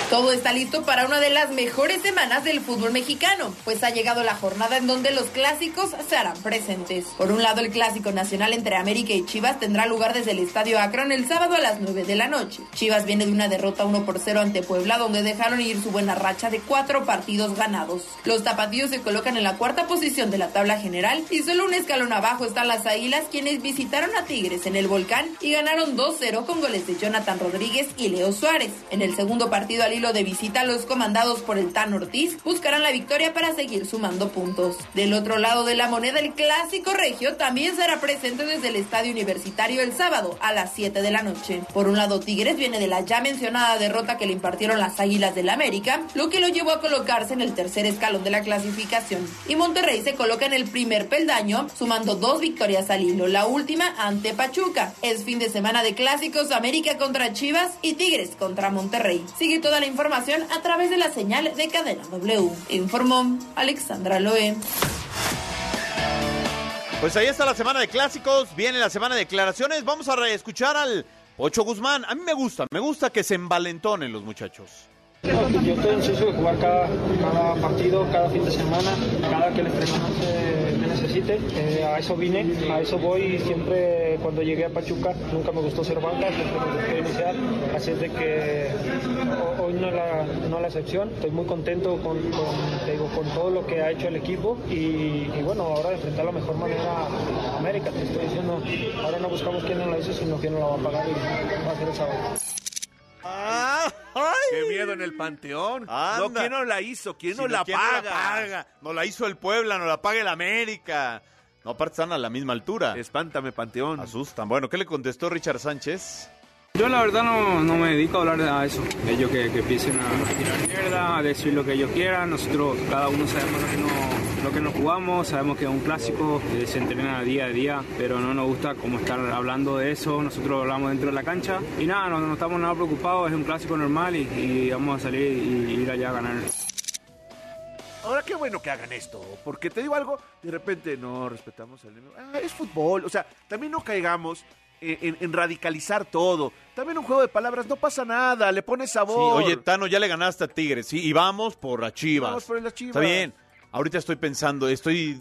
Todo está listo para una de las mejores semanas del fútbol mexicano, pues ha llegado la jornada en donde los clásicos se harán presentes. Por un lado, el clásico nacional entre América y Chivas tendrá lugar desde el Estadio Akron el sábado a las 9 de la noche. Chivas viene de una derrota 1 por 0 ante Puebla, donde dejaron ir su buena racha de cuatro partidos ganados. Los tapatíos se colocan en la cuarta posición de la tabla general y solo un escalón abajo están las Águilas, quienes visitaron a Tigres en el Volcán y ganaron 2-0 con goles de Jonathan Rodríguez y Leo Suárez. En el segundo partido al de visita, los comandados por el Tan Ortiz buscarán la victoria para seguir sumando puntos. Del otro lado de la moneda, el clásico regio también será presente desde el estadio universitario el sábado a las 7 de la noche. Por un lado, Tigres viene de la ya mencionada derrota que le impartieron las Águilas del América, lo que lo llevó a colocarse en el tercer escalón de la clasificación. Y Monterrey se coloca en el primer peldaño, sumando dos victorias al hilo, la última ante Pachuca. Es fin de semana de clásicos América contra Chivas y Tigres contra Monterrey. Sigue toda la información a través de la señal de Cadena W. Informó Alexandra Loe. Pues ahí está la semana de clásicos, viene la semana de declaraciones. Vamos a escuchar al Ocho Guzmán. A mí me gusta, me gusta que se envalentonen los muchachos. Yo estoy ansioso de jugar cada, cada, partido, cada fin de semana, cada que el entrenador me necesite. Eh, a eso vine, a eso voy y siempre cuando llegué a Pachuca nunca me gustó ser banca, siempre me gustó iniciar. Así es de que hoy no es la, no la excepción. Estoy muy contento con, con, digo, con todo lo que ha hecho el equipo y, bueno, ahora enfrentar la mejor manera América. Te estoy diciendo, ahora no buscamos quién no la hizo, sino quién no la va a pagar y va a ser esa Ah, ¡Qué miedo en el panteón! No, ¿quién no la hizo? ¿Quién no, la, ¿quién paga? no la paga? No la hizo el Puebla, no la paga el América. No, aparte están a la misma altura. Espántame, panteón. Asustan. Bueno, ¿qué le contestó Richard Sánchez? Yo la verdad no, no, me dedico a hablar de eso. Ellos que, que empiecen a tirar mierda, a decir lo que ellos quieran. Nosotros, cada uno sabemos lo que nos, lo que nos jugamos, sabemos que es un clásico, que se entrena día a día, pero no nos gusta como estar hablando de eso. Nosotros hablamos dentro de la cancha y nada, no, no estamos nada preocupados, es un clásico normal y, y vamos a salir y ir allá a ganar. Ahora qué bueno que hagan esto, porque te digo algo, de repente no respetamos al ah, es fútbol, o sea, también no caigamos en, en, radicalizar todo. También un juego de palabras, no pasa nada, le pones sabor. Sí, oye, Tano, ya le ganaste a Tigres, sí, y vamos por las Chivas. Vamos por las Chivas. Está bien. Ahorita estoy pensando, estoy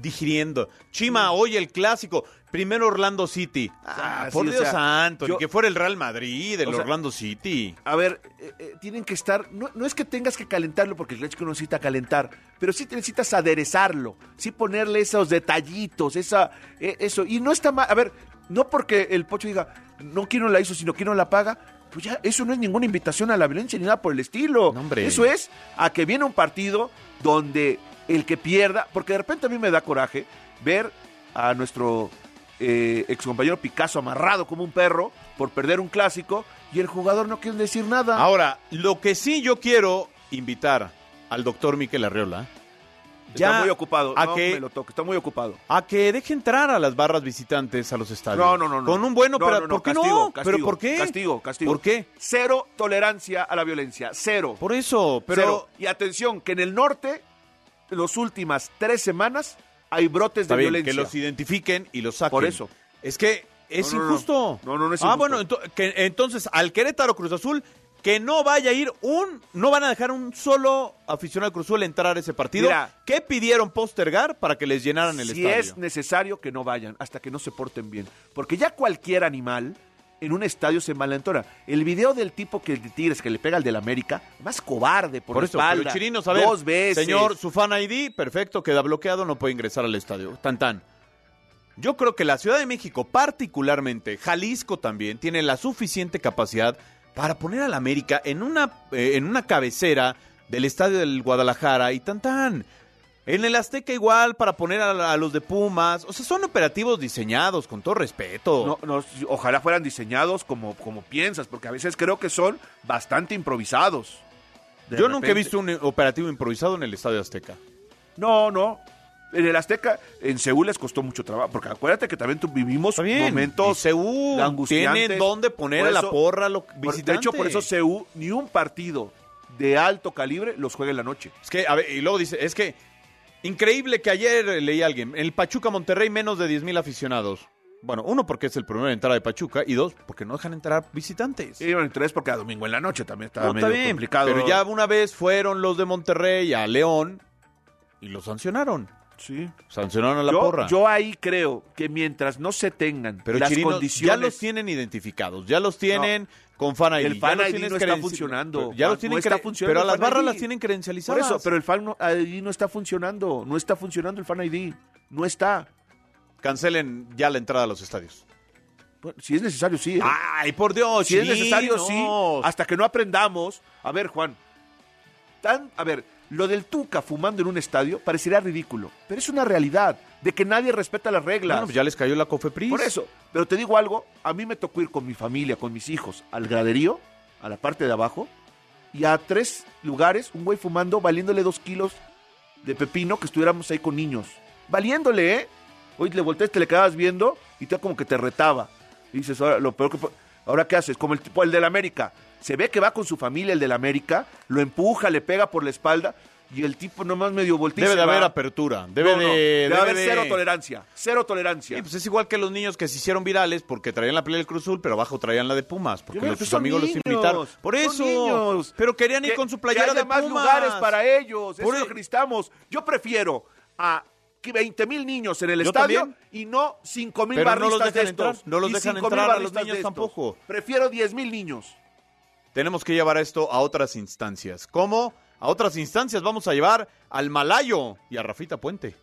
digiriendo. Chima, hoy el clásico. Primero Orlando City. Ah, Ah, por sí, o Dios sea, santo, ni yo- que fuera el Real Madrid, el O sea, Orlando City. A ver, eh, eh, tienen que estar, no, no es que tengas que calentarlo porque el clásico no necesita calentar, pero sí necesitas aderezarlo, sí ponerle esos detallitos, esa, eh, eso, y no está mal, a ver, no porque el pocho diga, no quién no la hizo, sino quién no la paga, pues ya, eso no es ninguna invitación a la violencia ni nada por el estilo. Eso es a que viene un partido donde el que pierda, porque de repente a mí me da coraje ver a nuestro eh, excompañero Picasso amarrado como un perro por perder un clásico y el jugador no quiere decir nada. Ahora, lo que sí yo quiero invitar al doctor Miquel Está muy ocupado, A no que, me lo toque, está muy ocupado. a que deje entrar a las barras visitantes a los estadios. No, no, no, no. Con un buen operador. no, no, ¿Por qué castigo, no? castigo, ¿Pero por qué? Castigo, castigo. ¿Por qué? Cero tolerancia a la violencia, cero. Por eso, pero... Cero. Y atención, que en el norte, en las últimas tres semanas, hay brotes Está de bien, violencia. que los identifiquen y los saquen. Por eso. Es que es injusto. No, no, no es Ah, injusto. bueno, ento- que, entonces al Querétaro Cruz Azul que no vaya a ir un, no van a dejar un solo aficionado Cruz Azul entrar a ese partido. Mira. ¿Qué pidieron postergar para que les llenaran el si estadio? es necesario que no vayan hasta que no se porten bien. Porque ya cualquier animal en un estadio se malentona. El video del tipo que de Tigres que le pega al del América, más cobarde por, eso, espalda. Chirinos, a ver, dos veces. señor, su fan ID, perfecto, queda bloqueado, no puede ingresar al estadio. Tan tan. Yo creo que la Ciudad de México, particularmente, Jalisco también, tiene la suficiente capacidad para poner al América en una, eh, en una cabecera del estadio del Guadalajara y tan tan. En el Azteca igual para poner a, a los de Pumas. O sea, son operativos diseñados, con todo respeto. No, no, ojalá fueran diseñados como, como piensas, porque a veces creo que son bastante improvisados. De Yo nunca he visto un operativo improvisado en el Estadio Azteca. No, no. En el Azteca, en Seúl les costó mucho trabajo, porque acuérdate que también vivimos momentos Seúl angustiantes. tiene dónde poner a la porra a los por- visitantes. De hecho, por eso Seúl, ni un partido de alto calibre los juega en la noche. Es que, a ver, y luego dice, es que increíble que ayer leí a alguien, el Pachuca Monterrey menos de 10 mil aficionados. Bueno, uno porque es el primero en entrada de Pachuca y dos porque no dejan entrar visitantes. Y bueno, tres porque a domingo en la noche también estaba No, está bien, complicado. pero ya una vez fueron los de Monterrey a León y lo sancionaron. Sí. Sancionaron a la yo, porra. yo ahí creo que mientras no se tengan pero las condiciones... ya los tienen identificados, ya los tienen con Fan ID. El Fan ID no está funcionando. Ya los No tienen está funcionando Pero a las barras ID. las tienen credencializadas. Por eso, pero el Fan ID no está funcionando. No está funcionando el Fan ID. No está. Cancelen ya la entrada a los estadios. Bueno, si es necesario, sí. ¿eh? Ay, por Dios, si es necesario, no. sí. Hasta que no aprendamos. A ver, Juan. Tan, a ver, lo del Tuca fumando en un estadio parecería ridículo, pero es una realidad de que nadie respeta las reglas. Bueno, pues ya les cayó la Cofepris. Por eso, pero te digo algo, a mí me tocó ir con mi familia, con mis hijos, al graderío, a la parte de abajo, y a tres lugares, un güey fumando, valiéndole dos kilos de pepino, que estuviéramos ahí con niños. Valiéndole, ¿eh? Hoy le volteas, te le quedabas viendo y te como que te retaba. Y dices, ahora, lo peor que... Ahora, ¿qué haces? Como el tipo, el del América. Se ve que va con su familia, el del América, lo empuja, le pega por la espalda, y el tipo nomás medio voltea Debe de haber apertura. Debe No, no, de, haber de- cero tolerancia. Cero tolerancia. Sí, pues es igual que los niños que se hicieron virales porque traían la pelea del Cruz Azul, pero abajo traían la de Pumas, porque los- pues sus amigos niños, los invitaron. Por eso. niños. Pero querían ir Que- con su que playera haya de más Pumas. lugares para ellos. Por Eso es e- lo que necesitamos. Yo prefiero a 20 mil niños en el Yo estadio también. y no 5 mil Pero no los barristas de dejan entrar, estos. no los dejan 5,000 entrar a los niños estos. tampoco. Prefiero 10 mil niños. Tenemos que llevar esto a otras instancias. ¿Cómo? A otras instancias vamos a llevar al Malayo y a Rafita Puente.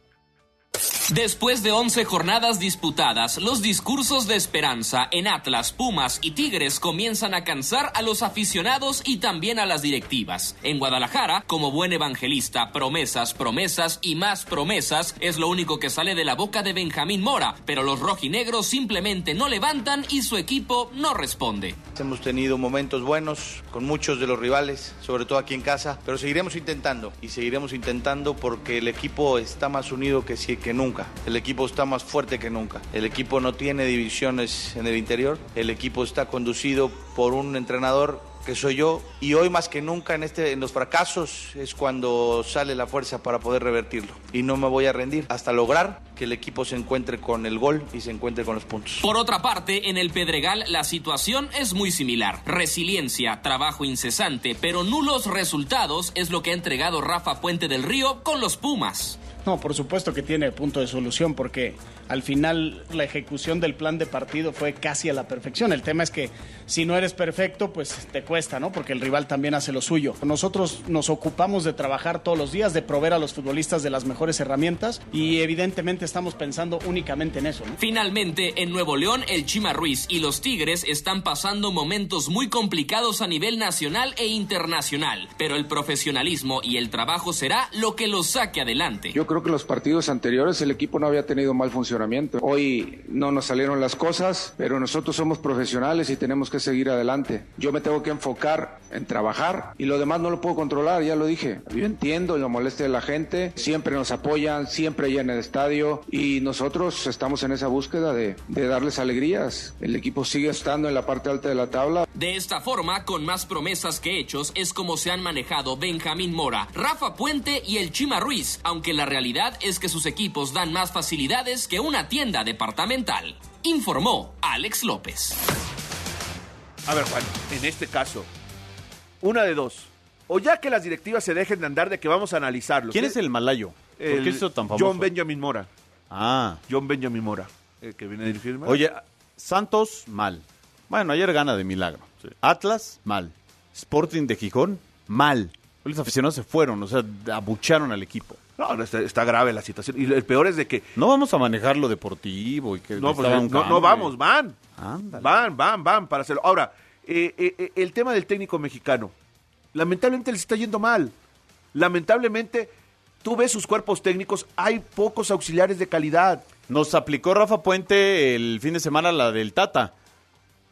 Después de 11 jornadas disputadas, los discursos de esperanza en Atlas, Pumas y Tigres comienzan a cansar a los aficionados y también a las directivas. En Guadalajara, como buen evangelista, promesas, promesas y más promesas es lo único que sale de la boca de Benjamín Mora, pero los rojinegros simplemente no levantan y su equipo no responde. Hemos tenido momentos buenos con muchos de los rivales, sobre todo aquí en casa, pero seguiremos intentando y seguiremos intentando porque el equipo está más unido que, si- que nunca. El equipo está más fuerte que nunca. El equipo no tiene divisiones en el interior. El equipo está conducido por un entrenador que soy yo y hoy más que nunca en este en los fracasos es cuando sale la fuerza para poder revertirlo y no me voy a rendir hasta lograr que el equipo se encuentre con el gol y se encuentre con los puntos. Por otra parte, en el Pedregal la situación es muy similar. Resiliencia, trabajo incesante, pero nulos resultados es lo que ha entregado Rafa Puente del Río con los Pumas. No, por supuesto que tiene punto de solución porque al final la ejecución del plan de partido fue casi a la perfección. El tema es que si no eres perfecto, pues te cuesta, ¿no? Porque el rival también hace lo suyo. Nosotros nos ocupamos de trabajar todos los días, de proveer a los futbolistas de las mejores herramientas y evidentemente estamos pensando únicamente en eso, ¿no? Finalmente, en Nuevo León, el Chima Ruiz y los Tigres están pasando momentos muy complicados a nivel nacional e internacional, pero el profesionalismo y el trabajo será lo que los saque adelante. Yo creo que los partidos anteriores el equipo no había tenido mal funcionamiento. Hoy no nos salieron las cosas, pero nosotros somos profesionales y tenemos que seguir adelante. Yo me tengo que enfocar en trabajar y lo demás no lo puedo controlar, ya lo dije. Yo entiendo la molestia de la gente, siempre nos apoyan, siempre en el estadio y nosotros estamos en esa búsqueda de, de darles alegrías. El equipo sigue estando en la parte alta de la tabla. De esta forma, con más promesas que hechos, es como se han manejado Benjamín Mora, Rafa Puente y el Chima Ruiz, aunque la realidad es que sus equipos dan más facilidades que una tienda departamental. Informó Alex López. A ver, Juan, en este caso, una de dos. O ya que las directivas se dejen de andar de que vamos a analizarlo. ¿Quién es el malayo? ¿Por El qué hizo tan famoso? John Benjamin Mora. Ah. John Benjamin Mora, el que viene a dirigirme. Oye, Santos, mal. Bueno, ayer gana de milagro. Atlas, mal. Sporting de Gijón, mal. Hoy Los aficionados se fueron, o sea, abucharon al equipo. No, está, está grave la situación. Y el peor es de que... No vamos a manejar lo deportivo y que No, pues, un no, no vamos, van. Ándale. Van, van, van para hacerlo. Ahora, eh, eh, eh, el tema del técnico mexicano. Lamentablemente les está yendo mal. Lamentablemente, tú ves sus cuerpos técnicos, hay pocos auxiliares de calidad. Nos aplicó Rafa Puente el fin de semana la del Tata.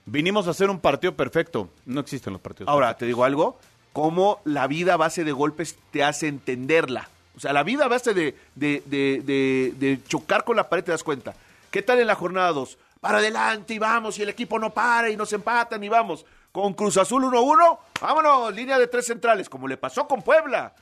Vinimos a hacer un partido perfecto. No existen los partidos Ahora, te digo algo, cómo la vida a base de golpes te hace entenderla. O sea, la vida a base de, de, de- de- chocar con la pared te das cuenta. ¿Qué tal en la jornada 2? Para adelante y vamos, y el equipo no para y nos empatan y vamos. Con Cruz Azul 1-1, vámonos, línea de tres centrales, como le pasó con Puebla.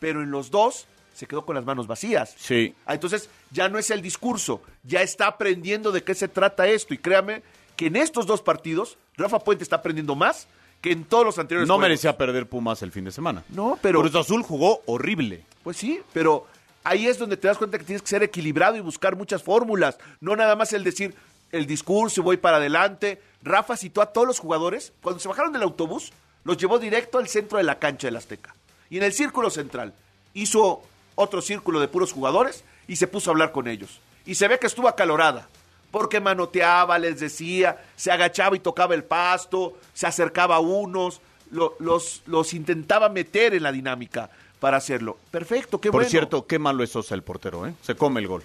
Pero en los dos se quedó con las manos vacías. Sí. Ah, entonces ya no es el discurso, ya está aprendiendo de qué se trata esto. Y créame que en estos dos partidos, Rafa Puente está aprendiendo más que en todos los anteriores No juegos. merecía perder Pumas el fin de semana. No, pero- Cruz Azul jugó horrible. Pues sí, pero ahí es donde te das cuenta que tienes que ser equilibrado y buscar muchas fórmulas. No nada más el decir el discurso y voy para adelante. Rafa citó a todos los jugadores. Cuando se bajaron del autobús, los llevó directo al centro de la cancha del Azteca. Y en el círculo central hizo otro círculo de puros jugadores y se puso a hablar con ellos. Y se ve que estuvo acalorada. porque manoteaba, les decía, se agachaba y tocaba el pasto, se acercaba a unos, lo- los, los intentaba meter en la dinámica para hacerlo. Perfecto, qué Por bueno. cierto, qué malo es Sosa el portero, ¿eh? Se come el gol.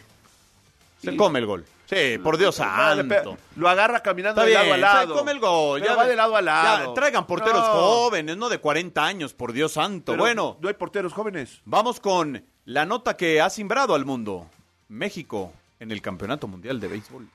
Se come el gol. Sí, por Dios santo. Lo agarra caminando Está de bien, lado a lado. se come el gol. Pero va de lado a lado. ya, traigan porteros No. jóvenes, no de 40 años, por Dios santo. Pero bueno, No hay porteros jóvenes. vamos con la nota que ha simbrado al mundo. México en el Campeonato Mundial de Béisbol.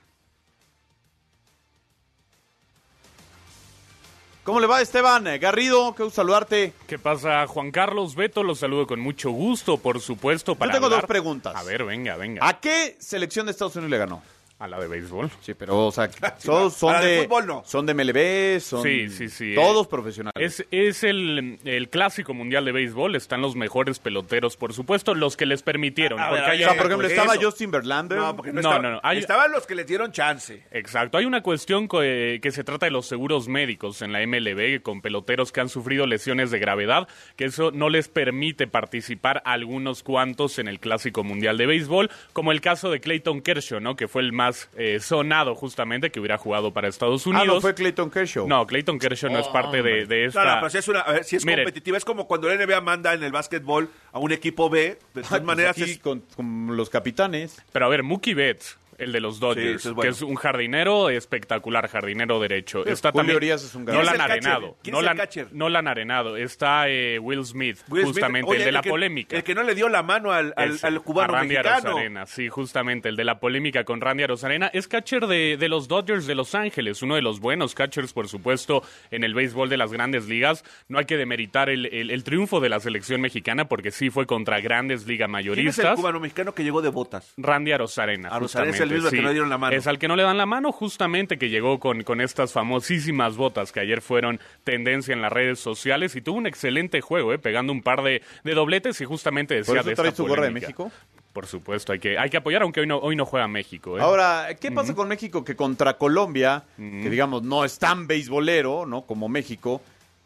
¿Cómo le va, Esteban? Garrido, qué gusto saludarte. ¿Qué pasa, Juan Carlos Beto? Los saludo con mucho gusto, por supuesto. Para Yo tengo hablar- dos preguntas. A ver, venga, venga. ¿A qué selección de Estados Unidos le ganó? A la de béisbol. Sí, pero, o sea, todos son A la de de, fútbol, no. son de MLB, son Sí, sí, sí. todos eh, profesionales. Es, es el, el clásico mundial de béisbol. Están los mejores peloteros, por supuesto, los que les permitieron. A porque ver, hay- o sea, por ejemplo, estaba eso. Justin Verlander. No, porque no, No, estaba- no, no, hay- Estaban los que le dieron chance. Exacto, hay una cuestión co- eh, que se trata de los seguros médicos en la MLB con peloteros que han sufrido lesiones de gravedad, que eso no les permite participar a algunos cuantos en el Clásico Mundial de Béisbol, como el caso de Clayton Kershaw, ¿no? que fue el más eh, sonado justamente que hubiera jugado para Estados Unidos. Ah, no fue Clayton Kershaw. No, Clayton Kershaw no es parte de, de esta... No, no, pero si es, una, a ver, si es Mire, competitiva, es como cuando la NBA manda en el básquetbol a un equipo B, de todas Ay, pues maneras aquí es... con, con los capitanes. Pero a ver, Mookie Betts, el de los Dodgers, ese es bueno. que es un jardinero espectacular, jardinero derecho. Sí, Está Julio también es un no ¿Quién la han arenado. ¿Quién no es la el han- catcher? No la han arenado. Está eh, Will Smith, Will Smith, justamente, oye, el de la que- polémica. El que no le dio la mano al, al, cubano a Randy mexicano. Arozarena, sí, justamente, el de la polémica con Randy Arozarena. Es catcher de, de los Dodgers de Los Ángeles, uno de los buenos catchers, por supuesto, en el béisbol de las grandes ligas. No hay que demeritar el, el- el triunfo de la selección mexicana, porque sí fue contra grandes liga ¿Quién es mayoristas. el cubano mexicano que llegó de botas? Randy Arozarena. Arozarena es el mismo que sí. no le dieron la mano. Es al que no le dan la mano, justamente que llegó con, con estas famosísimas botas que ayer fueron tendencia en las redes sociales y tuvo un excelente juego, eh, pegando un par de, de dobletes y justamente decía ¿Por eso de esta traes tu gorra de. México? Por supuesto, hay que, hay que apoyar, aunque hoy no, hoy no juega México. ¿eh? Ahora, ¿qué pasa con México que contra Colombia, que digamos no es tan beisbolero, ¿no? Como México,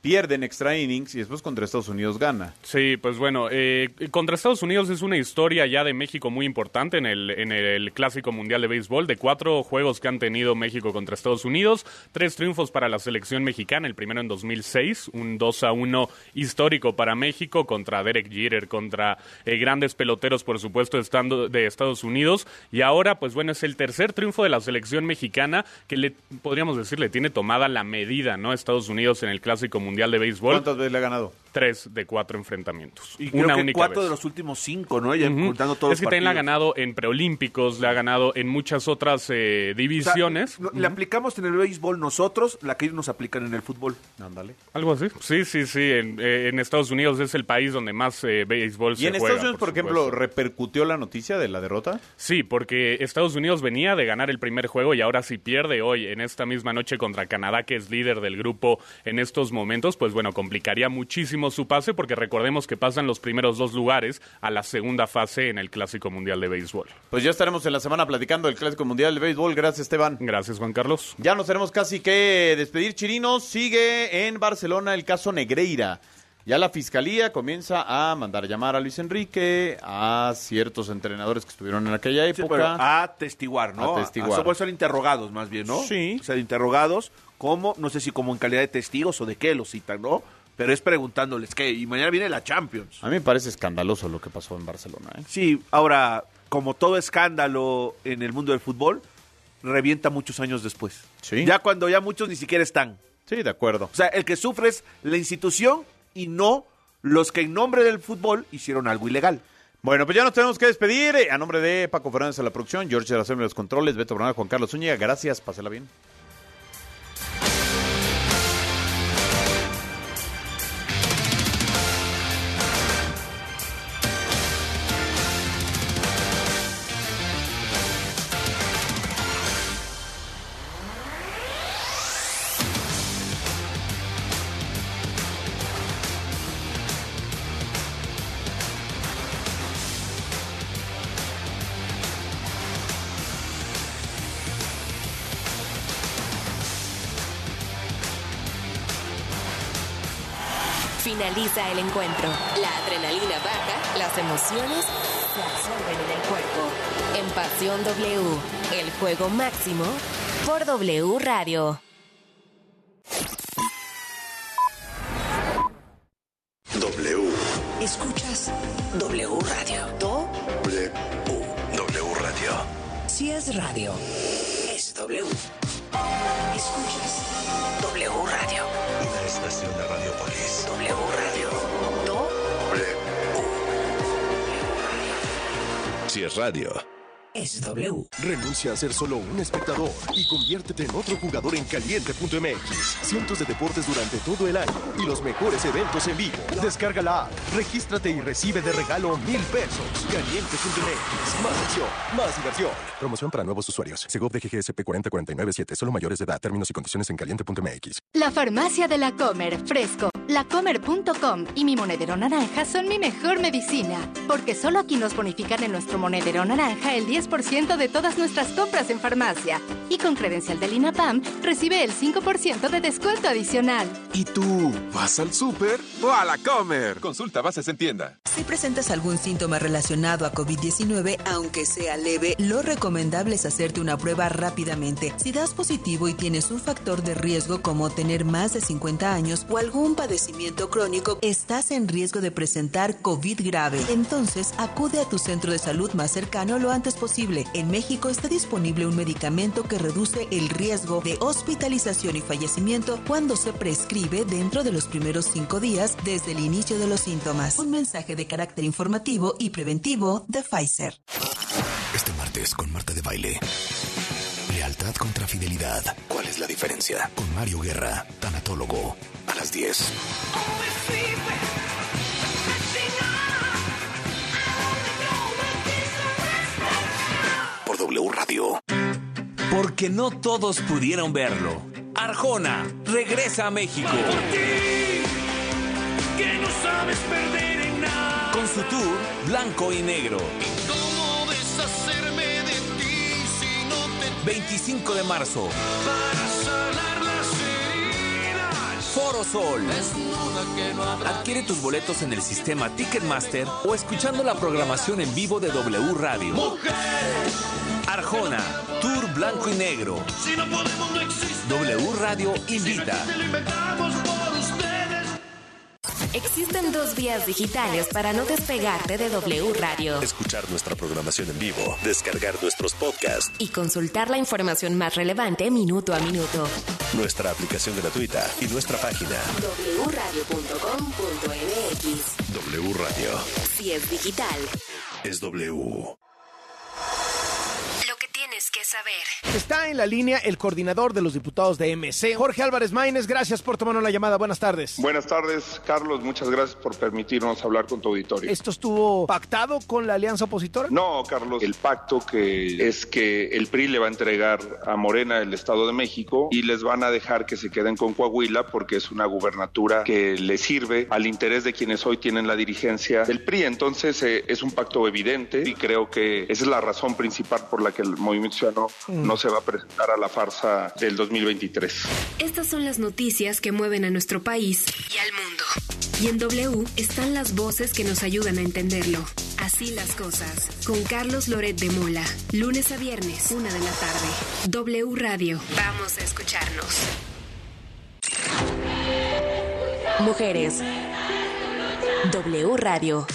pierden extra innings y después contra Estados Unidos gana? Sí, pues bueno, eh, contra Estados Unidos es una historia ya de México muy importante en el, en el Clásico Mundial de Béisbol, de cuatro juegos que han tenido México contra Estados Unidos, tres triunfos para la selección mexicana, el primero en 2006, un 2 a 1 histórico para México contra Derek Jeter, contra eh, grandes peloteros, por supuesto, estando de Estados Unidos, y ahora, pues bueno, es el tercer triunfo de la selección mexicana que le, podríamos decir, le tiene tomada la medida, ¿no? Estados Unidos en el Clásico Mundial de Béisbol. ¿Cuántas veces le ha ganado? Tres de cuatro enfrentamientos. Y creo una que única cuatro vez. de los últimos cinco, ¿no? Ya Ujú. contando todos es que también la ha ganado en preolímpicos, le ha ganado en muchas otras eh, O sea, divisiones. lo- le aplicamos en el béisbol nosotros, la que ellos nos aplican en el fútbol. Ándale. Algo así. Sí, sí, sí. En, eh, en Estados Unidos es el país donde más eh, béisbol se ¿Y en juega. Estados Unidos, por, ejemplo, supuesto. repercutió la noticia de la derrota? Sí, porque Estados Unidos venía de ganar el primer juego y ahora si pierde hoy en esta misma noche contra Canadá, que es líder del grupo en estos momentos, pues bueno, complicaría muchísimo su pase porque recordemos que pasan los primeros dos lugares a la segunda fase en el Clásico Mundial de Béisbol. Pues ya estaremos en la semana platicando del Clásico Mundial de Béisbol. Gracias, Esteban. Gracias, Juan Carlos. Ya nos tenemos casi que despedir, Chirinos. Sigue en Barcelona el caso Negreira. Ya la fiscalía comienza a mandar llamar a Luis Enrique, a ciertos entrenadores que estuvieron en aquella época. a atestiguar, ¿no? A atestiguar. A- pueden ser interrogados, más bien, ¿no? Sí. O sea, interrogados, como, no sé si como en calidad de testigos o de qué los citan, ¿no? Pero es preguntándoles qué. Y mañana viene la Champions. A mí me parece escandaloso lo que pasó en Barcelona. ¿eh? Sí, ahora, como todo escándalo en el mundo del fútbol, revienta muchos años después. Sí. Ya cuando ya muchos ni siquiera están. Sí, de acuerdo. O sea, el que sufre es la institución y no los que en nombre del fútbol hicieron algo ilegal. Bueno, pues ya nos tenemos que despedir. Eh, A nombre de Paco Fernández a la producción, George Araceli en los controles, Beto Bernal, Juan Carlos Zúñiga. Gracias, pásela bien. El encuentro. La adrenalina baja, las emociones se absorben en el cuerpo. En Pasión W, el juego máximo por W Radio. W. Escuchas W Radio. Do W. W Radio. si es radio, es W. Escuchas W Radio. Una estación de Radiopolis. W Radio. Do Si es radio. Es W. Renuncia a ser solo un espectador y conviértete en otro jugador en caliente.mx. Cientos de deportes durante todo el año y los mejores eventos en vivo. Descarga la app, regístrate y recibe de regalo mil pesos. Caliente.mx. Más acción, más diversión. Promoción para nuevos usuarios. Segov de GGSP 40497. Solo mayores de edad. Términos y condiciones en caliente.mx. La farmacia de la Comer, fresco, lacomer.com y mi monedero naranja son mi mejor medicina, porque solo aquí nos bonifican en nuestro monedero naranja el 10% de todas nuestras compras en farmacia. Y con credencial del INAPAM recibe el 5% de descuento adicional. ¿Y tú vas al súper o a la comer? Consulta bases en tienda. Si presentas algún síntoma relacionado a COVID-19, aunque sea leve, lo recomendable es hacerte una prueba rápidamente. Si das positivo y tienes un factor de riesgo como tener más de 50 años o algún padecimiento crónico, estás en riesgo de presentar COVID grave. Entonces, acude a tu centro de salud más cercano lo antes posible. En México está disponible un medicamento que reduce el riesgo de hospitalización y fallecimiento cuando se prescribe dentro de los primeros cinco días desde el inicio de los síntomas. Un mensaje de carácter informativo y preventivo de Pfizer. Este martes con Marta de Baile. Lealtad contra fidelidad. ¿Cuál es la diferencia? Con Mario Guerra, tanatólogo. A las 10. Por W Radio. Porque no todos pudieron verlo. Arjona regresa a México. que no sabes perder en nada. Con su tour Blanco y Negro. ¿Cómo deshacerme de ti si no te 25 de marzo. para sanar las heridas? Foro Sol. Que no habrá Adquiere tus boletos en el sistema Ticketmaster o escuchando la programación en vivo de W Radio. mujer. Arjona, Tour Blanco y Negro. Si no podemos, no existe. W Radio invita. Existen dos vías digitales para no despegarte de W Radio Escuchar nuestra programación en vivo. Descargar nuestros podcasts. y consultar la información más relevante minuto a minuto. Nuestra aplicación gratuita y nuestra página. wradio.com.mx W Radio. Si es digital. Es W. saber. Está en la línea el coordinador de los diputados de MC, Jorge Álvarez Maínez. Gracias por tomarnos la llamada. Buenas tardes. Buenas tardes, Carlos. Muchas gracias por permitirnos hablar con tu auditorio. ¿Esto estuvo pactado con la alianza opositora? No, Carlos, el pacto que es que el PRI le va a entregar a Morena el Estado de México y les van a dejar que se queden con Coahuila porque es una gubernatura que le sirve al interés de quienes hoy tienen la dirigencia del PRI. Entonces eh, es un pacto evidente y creo que esa es la razón principal por la que el Movimiento Ciudadano No se va a presentar a la farsa del 2023. Estas son las noticias que mueven a nuestro país y al mundo. Y en W están las voces que nos ayudan a entenderlo. Así las cosas. Con Carlos Loret de Mola. Lunes a viernes, una de la tarde. W Radio. Vamos a escucharnos. Mujeres. W Radio.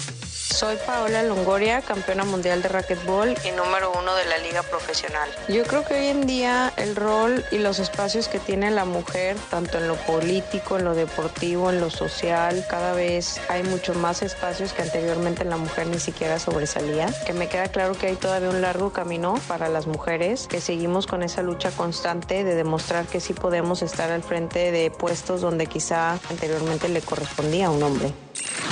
Soy Paola Longoria, campeona mundial de racquetball y número uno de la liga profesional. Yo creo que hoy en día el rol y los espacios que tiene la mujer, tanto en lo político, en lo deportivo, en lo social, cada vez hay mucho más espacios que anteriormente la mujer ni siquiera sobresalía. Que me queda claro que hay todavía un largo camino para las mujeres, que seguimos con esa lucha constante de demostrar que sí podemos estar al frente de puestos donde quizá anteriormente le correspondía a un hombre.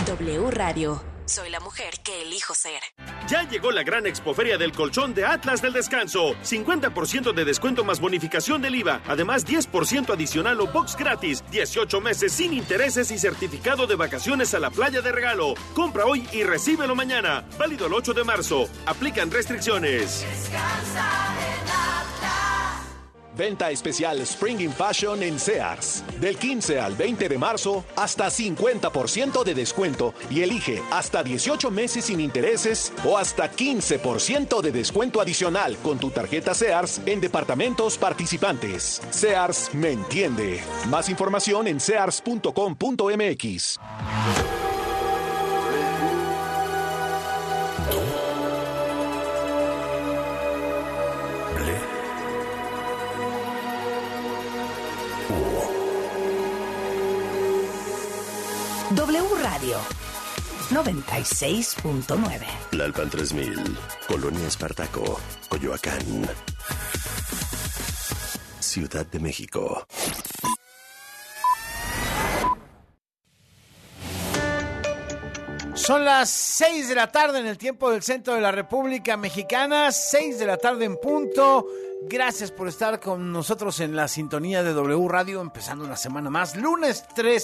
W Radio. Soy la mujer que elijo ser. Ya llegó la gran expoferia del colchón de Atlas del Descanso. 50% de descuento más bonificación del IVA. Además, 10% adicional o box gratis. 18 meses sin intereses y certificado de vacaciones a la playa de regalo. Compra hoy y recíbelo mañana. Válido el 8 de marzo. Aplican restricciones. Venta especial Spring in Fashion en Sears. Del 15 al 20 de marzo, hasta 50% de descuento y elige hasta 18 meses sin intereses o hasta 15% de descuento adicional con tu tarjeta Sears en departamentos participantes. Sears me entiende. Más información en sears.com.mx. W Radio 96.9. Lalpan 3000, Colonia Espartaco, Coyoacán. Ciudad de México. Son las 6 de la tarde en el tiempo del centro de la República Mexicana, 6 de la tarde en punto. Gracias por estar con nosotros en la sintonía de W Radio, empezando una semana más, lunes 13